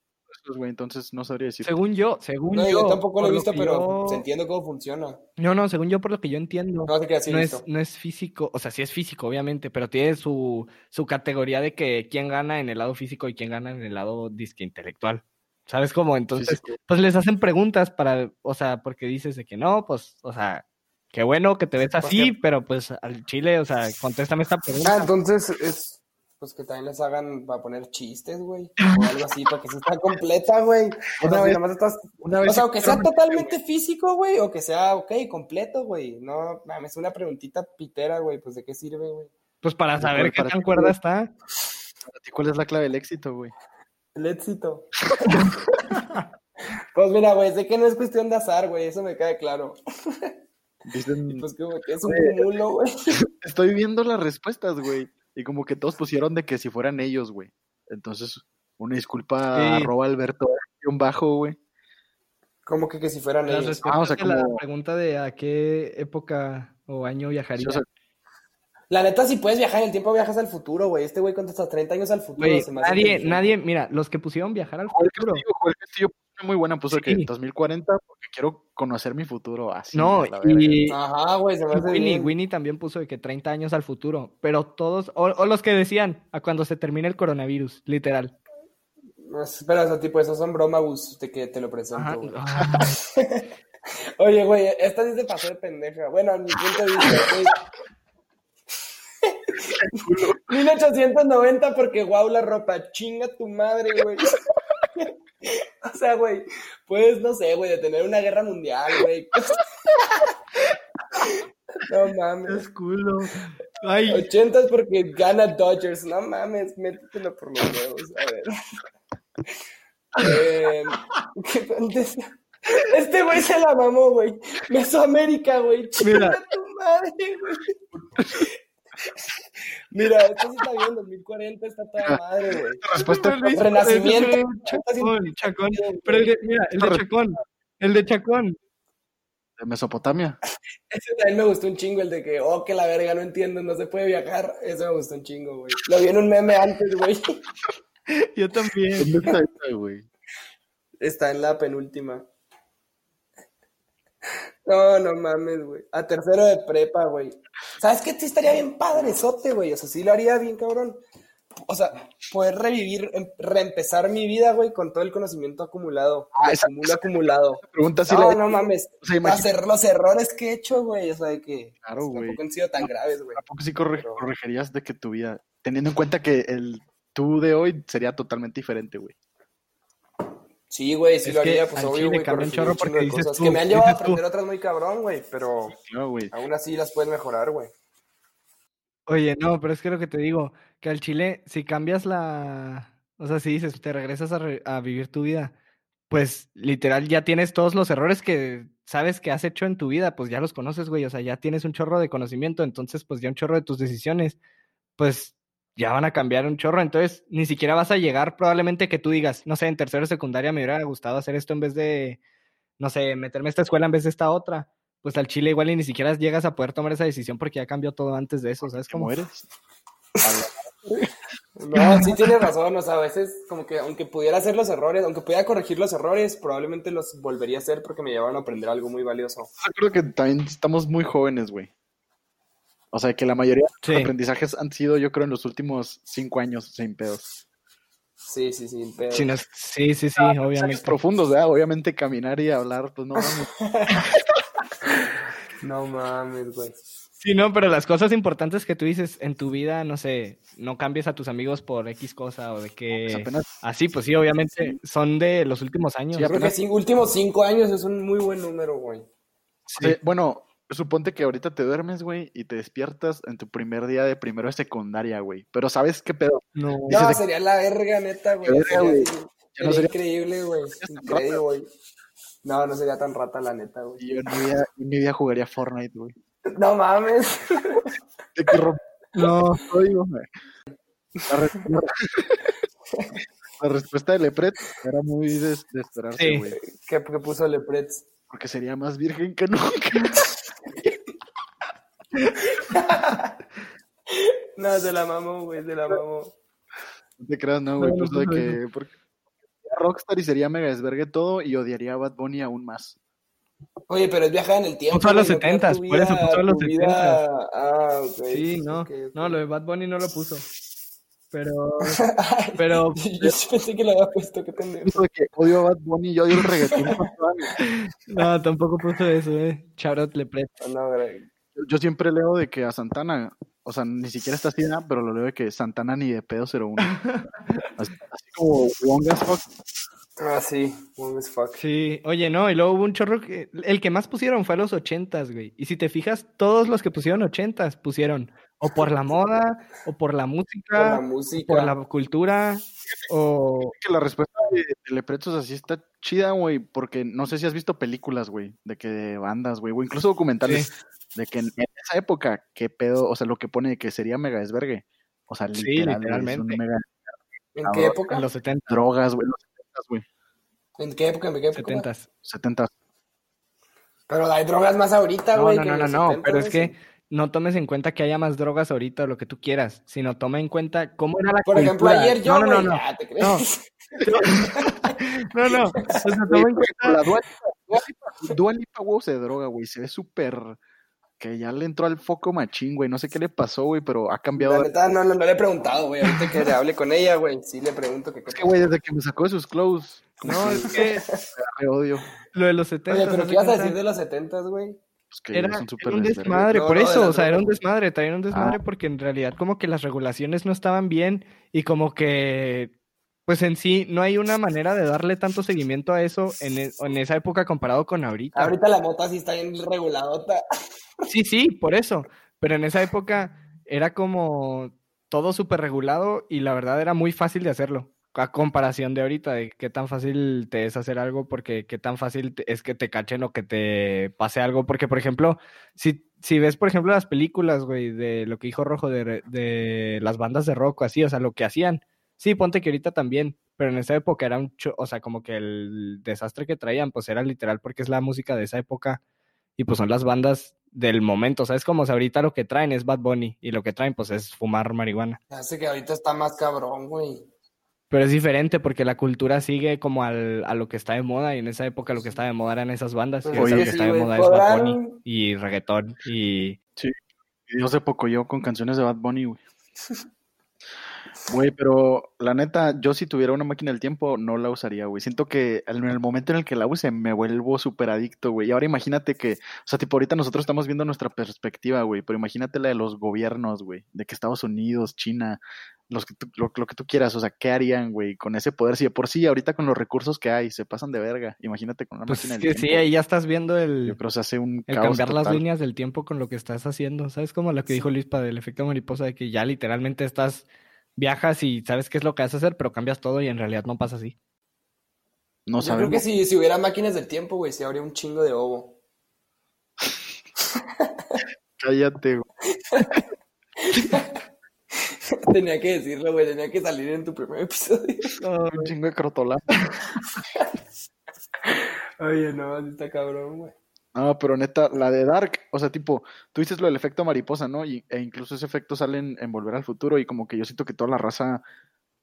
güey, entonces no sabría decir. según yo, según No, yo. yo tampoco lo he visto, que pero yo- entiendo cómo funciona. No, no, según yo, por lo que yo entiendo. No así no es, no es físico, o sea, sí es físico, obviamente, pero tiene su, su categoría de que quién gana en el lado físico y quién gana en el lado disque intelectual. ¿Sabes cómo? Entonces, pues les hacen preguntas para, o sea, porque dices de que no, pues, o sea, qué bueno que te ves Pues así, pero pues al chile, o sea, contéstame esta Ah, pregunta. entonces es. Pues que también les hagan para poner chistes, güey. O algo así, para que se está completa, güey. O sea, vez- nomás estás. Una O vez sea, o que sea totalmente físico, güey, o que sea, ok, completo, güey. No, mames, una preguntita pitera, güey. Pues de qué sirve, güey. Pues para saber qué tan cuerda está. Para ti, ¿Cuál es la clave del éxito, güey? El éxito. pues mira, güey, sé que no es cuestión de azar, güey. Eso me queda claro. Dicen, pues güey, que es un cúmulo, güey. estoy viendo las respuestas, güey. Y como que todos pusieron de que si fueran ellos, güey. Entonces, una disculpa a Sí. arroba Alberto un bajo, güey. Como que, que si fueran Las ellos. Ah, o sea, de la como- pregunta de a qué época o año viajaría. Sí, o sea, La neta, si puedes viajar en el tiempo, viajas al futuro, güey. Este güey contesta 30 años al futuro. Se me hace nadie, nadie, mira, los que pusieron viajar al Joel futuro. Castillo, Joel Castillo puso una muy buena, puso que Sí. 2040 porque quiero conocer mi futuro así. No, a la verga. y, Ajá, güey, se me hace Winnie, bien. Winnie también puso de que 30 años al futuro, pero todos, o, o los que decían, a cuando se termine el coronavirus, literal. Espera, o sea, tipo, esos son bromas de que te lo presento, güey. Ah, Oye, güey, esta sí se pasó de pendeja. Bueno, a mi punto de vista, güey. 1890 porque guau la ropa, chinga tu madre, güey. O sea, güey, puedes, no sé, güey, detener una guerra mundial, güey. No mames. es culo. Ay, 80 es porque gana Dodgers. No mames, métetelo por los huevos. A ver. Eh, ¿qué contesta? Este güey se la mamó, güey. Mesoamérica, güey. Mira. Chinga tu madre, güey. Mira, esto sí está bien, 2040 está toda madre, güey. respuesta Luis, Renacimiento. Chacón, Chacón. Pero el de, mira, el de Chacón, el de Chacón. de Mesopotamia. Ese también me gustó un chingo, el de que, oh, que la verga, no entiendo, no se puede viajar. Ese me gustó un chingo, güey. Lo vi en un meme antes, güey. Yo también. ¿Dónde está esta, güey? Está en la penúltima. No, no mames, güey. A tercero de prepa, güey. ¿Sabes qué? Sí estaría bien padrezote, güey. O sea, sí lo haría bien, cabrón. O sea, poder revivir, em- reempezar mi vida, güey, con todo el conocimiento acumulado. Ah, El esa- acumulo acumulado. Pregunta si No, la no mames. O sea, Hacer los errores que he hecho, güey. O sea, de que Claro, güey. tampoco han sido tan graves, güey. ¿a poco sí corre- Pero- corregirías de que tu vida, teniendo en cuenta que el tú de hoy sería totalmente diferente, güey? Sí, güey, sí Es lo que haría, pues obvio, güey, un chorro porque de dices cosas tú, que me han llevado a tú. aprender otras muy cabrón, güey, pero No, güey. aún así las puedes mejorar, güey. Oye, no, pero es que lo que te digo, que al Chile, si cambias la, o sea, si dices, te regresas a, re- a vivir tu vida, pues literal ya tienes todos los errores que sabes que has hecho en tu vida, pues ya los conoces, güey, o sea, ya tienes un chorro de conocimiento, entonces pues ya un chorro de tus decisiones, pues ya van a cambiar un chorro, entonces ni siquiera vas a llegar probablemente que tú digas, no sé, en tercero de secundaria me hubiera gustado hacer esto en vez de, no sé, meterme a esta escuela en vez de esta otra. Pues al Chile igual y ni siquiera llegas a poder tomar esa decisión porque ya cambió todo antes de eso, ¿sabes ¿Te cómo? mueres? No, sí tienes razón, o sea, a veces como que aunque pudiera hacer los errores, aunque pudiera corregir los errores, probablemente los volvería a hacer porque me llevaron a aprender algo muy valioso. Yo creo que también estamos muy jóvenes, güey. O sea, que la mayoría de los aprendizajes han sido, yo creo, en los últimos cinco años sin pedos. Sí, sí, sí, no es- sí, sí, sí, obviamente. profundos, ¿verdad? Obviamente caminar y hablar, pues no mames. No mames, güey. Sí, no, pero las cosas importantes que tú dices en tu vida, no sé, no cambies a tus amigos por X cosa o de Pues que... apenas, Así, pues sí, obviamente, son de los últimos años. Sí, Yo creo que sí, últimos cinco años es un muy buen número, güey. Sí. bueno, suponte que ahorita te duermes, güey, y te despiertas en tu primer día de primero de secundaria, güey. Pero ¿sabes qué pedo? No. Dices No, de- sería la verga, neta, güey. Verga, Sería, güey. así- Ya no sería increíble, güey. Increíble, güey. No, no sería tan rata, la neta, güey. Y yo en mi vida, en mi vida jugaría Fortnite, güey. No mames. De romp- No. código, güey. La, re- la- la respuesta de Lepret era muy des- de, esperarse, Sí. güey. ¿Qué, qué puso Lepretz? Porque sería más virgen que nunca. No, se la mamó, güey, se la mamó. No te creas, no, güey. No, no Puso de que. Porque Rockstar y sería mega desvergue todo y odiaría a Bad Bunny aún más. Oye, pero es viajar en el tiempo. Puso a los güey, no crea 70s, tu por eso puso a los tu vida- Ah, ok. Sí, no. ok, ok. No, lo de Bad Bunny no lo puso. Pero, pero, Yo sí pensé que lo había puesto, qué pendejo. Que odio a Bad Bunny y odio el reggaetón. no, tampoco puso eso, eh. Shout out Lepret. No. Yo- Yo siempre leo de que a Santana, o sea, ni siquiera está así, nada, pero lo leo de que Santana ni de pedo 01. Así, así como Wong as fuck. Ah, sí, one as fuck. Sí, oye, no, y luego hubo un chorro que. El que más pusieron fue a los ochentas, güey. Y si te fijas, todos los que pusieron ochentas pusieron o por la moda, o por la Por la música, música. por la cultura, o. Que la respuesta de, de Lepretos así está chida, güey, porque no sé si has visto películas, güey, de que bandas, güey, o incluso documentales, de que en, en esa época, qué pedo, o sea, lo que pone que sería mega desvergue. O sea, Sí, literal, es un literalmente. mega ¿En qué época? En los 70, drogas, güey, los 70, güey, ¿En qué época? ¿En qué época? 70. 70. Pero hay drogas más ahorita, güey. no, no, no, no, 70, pero es que no tomes en cuenta que haya más drogas ahorita o lo que tú quieras, sino toma en cuenta cómo era la Por ejemplo, ayer yo, no, no, no, no, te crees. No. no, no, o sea, toma en cuenta, La Dua Lipa- Dua Lipa- Dua Lipa, güey, se droga, güey, se ve súper... Que ya le entró al foco machín, güey, no sé qué le pasó, güey, pero ha cambiado... La neta, no, no, no le he preguntado, güey. Ahorita que le hable con ella, güey. Sí le pregunto que qué Es que, güey, desde que me sacó de sus clothes, no, es que me odio. lo de los 70 Oye, pero ¿qué ibas a decir de los setentas, güey? Pues que Era, son súper era un desmadre, No, por no, eso, o sea, era un desmadre, traían un desmadre porque en realidad como que las regulaciones no estaban bien y como que, pues en sí, no hay una manera de darle tanto seguimiento a eso en, e- en esa época comparado con ahorita. Ahorita la mota sí está bien reguladota. Sí, sí, por eso, pero en esa época era como todo súper regulado y la verdad era muy fácil de hacerlo. A comparación de ahorita, de qué tan fácil te es hacer algo, porque qué tan fácil es que te cachen o que te pase algo. Porque, por ejemplo, si, si ves, por ejemplo, las películas, güey, de lo que dijo Rojo, de, de las bandas de rock o así, o sea, lo que hacían. Sí, ponte que ahorita también, pero en esa época era un, cho- o sea, como que el desastre que traían, pues era literal porque es la música de esa época y pues son las bandas del momento, ¿sabes? Como si ahorita lo que traen es Bad Bunny y lo que traen pues es fumar marihuana. Hace que ahorita está más cabrón, güey. Pero es diferente porque la cultura sigue como al, a lo que está de moda y en esa época lo que estaba de moda eran esas bandas y Pues ahorita es lo que sí, está de moda es Bad Bunny y reggaetón y... Y Dios se poco yo con canciones de Bad Bunny, güey. Güey, pero la neta, yo si tuviera una máquina del tiempo, no la usaría, güey. Siento que en el momento en el que la use, me vuelvo súper adicto, güey. Y ahora imagínate que, o sea, tipo, ahorita nosotros estamos viendo nuestra perspectiva, güey, pero imagínate la de los gobiernos, güey, de que Estados Unidos, China, los que tú- lo, lo que tú quieras, o sea, ¿qué harían, güey, con ese poder? Si de por sí, ahorita con los recursos que hay, se pasan de verga. Imagínate con una Pues máquina es del que sí, tiempo. ahí ya estás viendo el... Yo creo se hace un El caos cambiar las líneas del tiempo con lo que estás haciendo, ¿sabes? Como lo que dijo Luis para el efecto mariposa, de que ya literalmente estás, viajas y sabes qué es lo que vas a hacer, pero cambias todo y en realidad no pasa así. No Yo creo que si, si hubiera máquinas del tiempo, güey, se habría un chingo de ovo. Cállate, güey. tenía que decirlo, güey, tenía que salir en tu primer episodio. Un chingo de crotola. Oye, no, así está cabrón, güey. No, pero neta, la de Dark, o sea, tipo, tú dices lo del efecto mariposa, ¿no? Y, e incluso ese efecto sale en, en Volver al Futuro y como que yo siento que toda la raza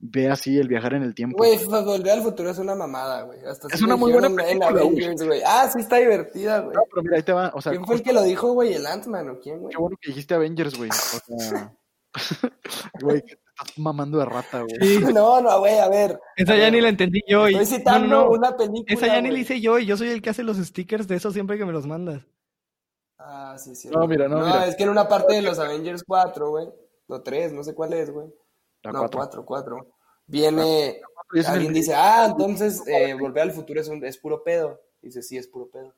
ve así el viajar en el tiempo. Güey, pues, Volver al Futuro es una mamada, güey. Hasta Es una muy buena en película, Avengers, güey. Ah, sí está divertida, güey. No, pero mira, ahí te va, o sea, ¿Quién fue el que lo dijo, güey? ¿El Ant-Man o quién, güey? qué bueno que dijiste Avengers, güey. O sea, güey, que te estás mamando de rata, güey. Sí, No, no, güey, a ver. esa A ya ver, ni la entendí yo. Y... Estoy No, citando no, no. una película. Esa ya ni la güey. hice yo y yo soy el que hace los stickers de eso siempre que me los mandas. Ah, sí, sí. No, mira, no, mira. es que en una parte de los Avengers 4, güey. O 3, no sé cuál es, güey. La no, cuatro. 4, 4. Viene. El- Alguien dice, ah, entonces eh, volver al futuro es, un, es puro pedo. Dice, sí, es puro pedo.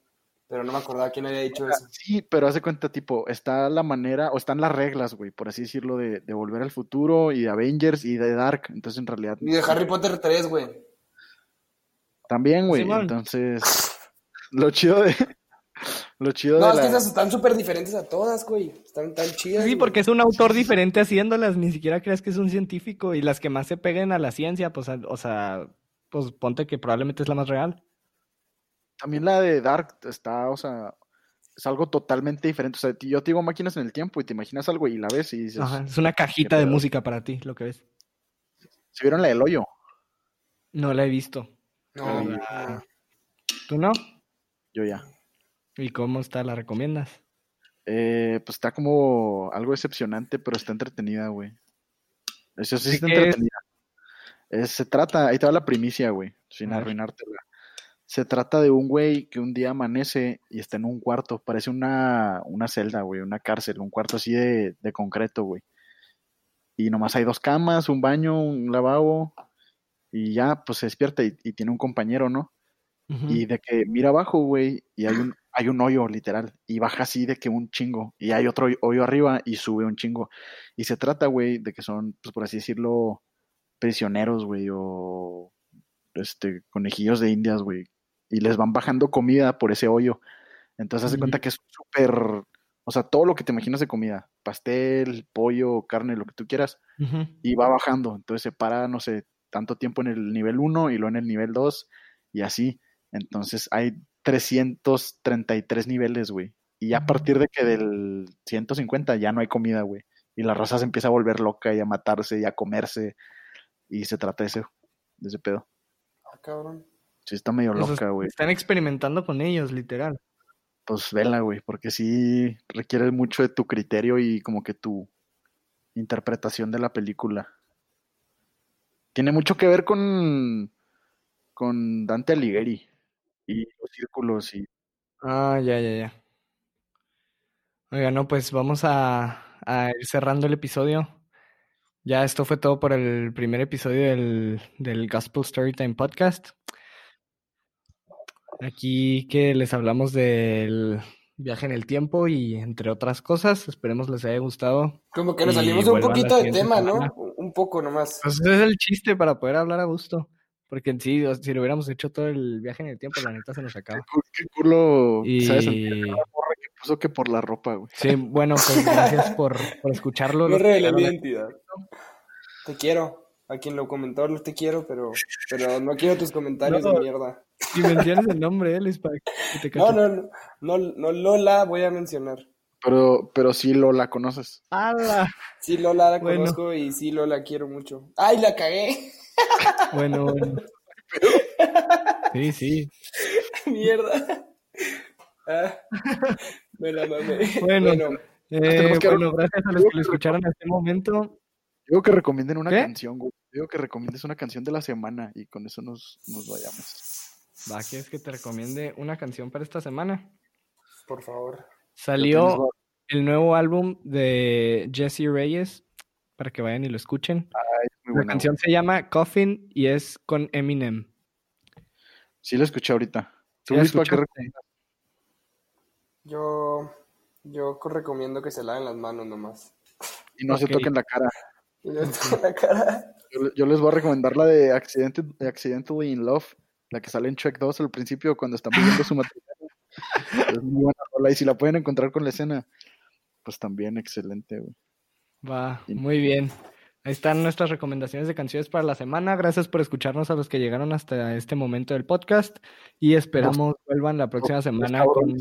Pero no me acordaba quién había dicho eso. Sí, pero hace cuenta, tipo, está la manera, o están las reglas, güey, por así decirlo, de, de Volver al Futuro y de Avengers y de Dark. Entonces, en realidad, Y de Harry Potter 3, güey. también, güey. Entonces, lo chido de. Lo chido No, de es que esas están súper diferentes a todas, güey. Están tan chidas. Sí, güey. porque es un autor diferente haciéndolas, ni siquiera crees que es un científico y las que más se peguen a la ciencia, pues, o sea, pues ponte que probablemente es la más real. También la de Dark está, o sea, es algo totalmente diferente. O sea, yo te digo máquinas en el tiempo y te imaginas algo y la ves y dices, Ajá, es una cajita de música para ti, lo que ves. ¿se vieron la del hoyo? No la he visto. No. ¿Tú no? Yo ya. ¿Y cómo está? ¿La recomiendas? Eh, pues está como algo decepcionante, pero está entretenida, güey. Eso sí ¿De está es? entretenida. Eh, se trata, ahí te va la primicia, güey, sin arruinártela. Se trata de un güey que un día amanece y está en un cuarto, parece una, una celda, güey, una cárcel, un cuarto así de, de concreto, güey. Y nomás hay dos camas, un baño, un lavabo, y ya, pues se despierta y, y tiene un compañero, ¿no? Y de que mira abajo, güey, y hay un, hay un hoyo, literal, y baja así de que un chingo, y hay otro hoyo arriba y sube un chingo. Y se trata, güey, de que son, pues por así decirlo, prisioneros, güey, o este, conejillos de indias, güey, y les van bajando comida por ese hoyo. Entonces hace cuenta que es súper, o sea, todo lo que te imaginas de comida, pastel, pollo, carne, lo que tú quieras, y va bajando. Entonces se para, no sé, tanto tiempo en el nivel 1 y luego en el nivel 2 y así. Entonces hay 333 niveles, güey. Y ya a partir de que del 150 ya no hay comida, güey. Y la raza se empieza a volver loca y a matarse y a comerse. Y se trata de ese, de ese pedo. Ah, cabrón. Sí, está medio loca, güey. Están experimentando con ellos, literal. Pues vela, güey, porque sí requiere mucho de tu criterio y como que tu interpretación de la película. Tiene mucho que ver con, con Dante Alighieri y los círculos y Ah, ya, ya, ya. Oiga, no, pues vamos a, a ir cerrando el episodio. Ya esto fue todo por el primer episodio del, del Gospel Storytime Podcast. Aquí que les hablamos del viaje en el tiempo y entre otras cosas. Esperemos les haya gustado. Como que nos Y salimos un poquito de tema, ¿no? Un poco nomás. Pues ese es el chiste para poder hablar a gusto. Porque en sí, si lo hubiéramos hecho todo el viaje en el tiempo, la neta se nos acaba. qué culo, ¿sabes? Y morra que puso que por la ropa, güey. sí, bueno, pues gracias por, por escucharlo. No revelé mi identidad. Te quiero. A quien lo comentó, no te quiero, pero, pero no quiero tus comentarios No. de mierda. Y menciones el nombre, eh, Luis, para que te No, no, no, no, no Lola voy a mencionar. Pero, pero sí lo la conoces. ¡Hala! Sí, Lola la Bueno. conozco y sí, Lola quiero mucho. ¡Ay, la cagué! Bueno, bueno. Sí, sí. Mierda. Ah, me la mamé. Bueno. Bueno, Eh, bueno, gracias a los que lo escucharon hasta este momento. Digo que recomienden una ¿Qué? canción, güey. Digo que recomiendes una canción de la semana y con eso nos, nos vayamos. Va, ¿quieres que te recomiende una canción para esta semana? por favor. Salió el nuevo álbum de Jesse Reyes, para que vayan y lo escuchen. muy La buena, canción se llama Coffin y es con Eminem. Sí la escuché ahorita. ¿Tú, ¿Sí la Luis, para qué escuchaste? recomiendas? Yo, yo co- recomiendo que se laven las manos nomás. Y no se toquen la cara. Y no tengo la cara. Yo, yo les voy a recomendar la de Accident- Accidentally in Love, la que sale en Shrek 2 al principio cuando están viviendo su matrimonio. Es muy buena rola y si la pueden encontrar con la escena, pues también excelente, güey. Va, muy bien. Ahí están nuestras recomendaciones de canciones para la semana. Gracias por escucharnos a los que llegaron hasta este momento del podcast y esperamos vuelvan la próxima semana con.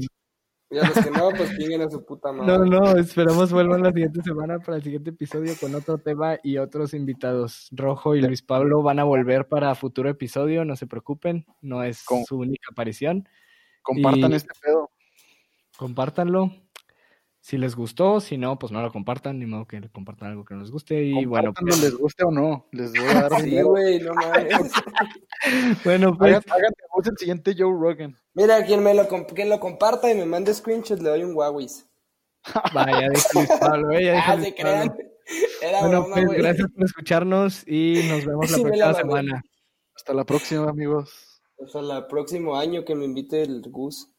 Y a los que no, pues a su puta madre. No, no, esperamos vuelvan la siguiente semana para el siguiente episodio con otro tema y otros invitados. Rojo y Luis Pablo van a volver para futuro episodio, no se preocupen, no es Con- su única aparición. Compartan Y- este pedo. Compártanlo. Si les gustó, si no, pues no lo compartan, ni modo que le compartan algo que no les guste. Y bueno, pues, les guste o no. Les voy a dar Sí, güey, no mames. bueno, pues, voz el siguiente Joe Rogan. Mira, quien, me lo, quien lo comparta y me mande screenshots, le doy un Huawei. vaya, dijo Luis Pablo, eh, Ah, se crean. Era Bueno, broma, pues güey. gracias por escucharnos y nos vemos la Sí, próxima la semana. Hasta la próxima, amigos. Hasta el próximo año que me invite el Gus.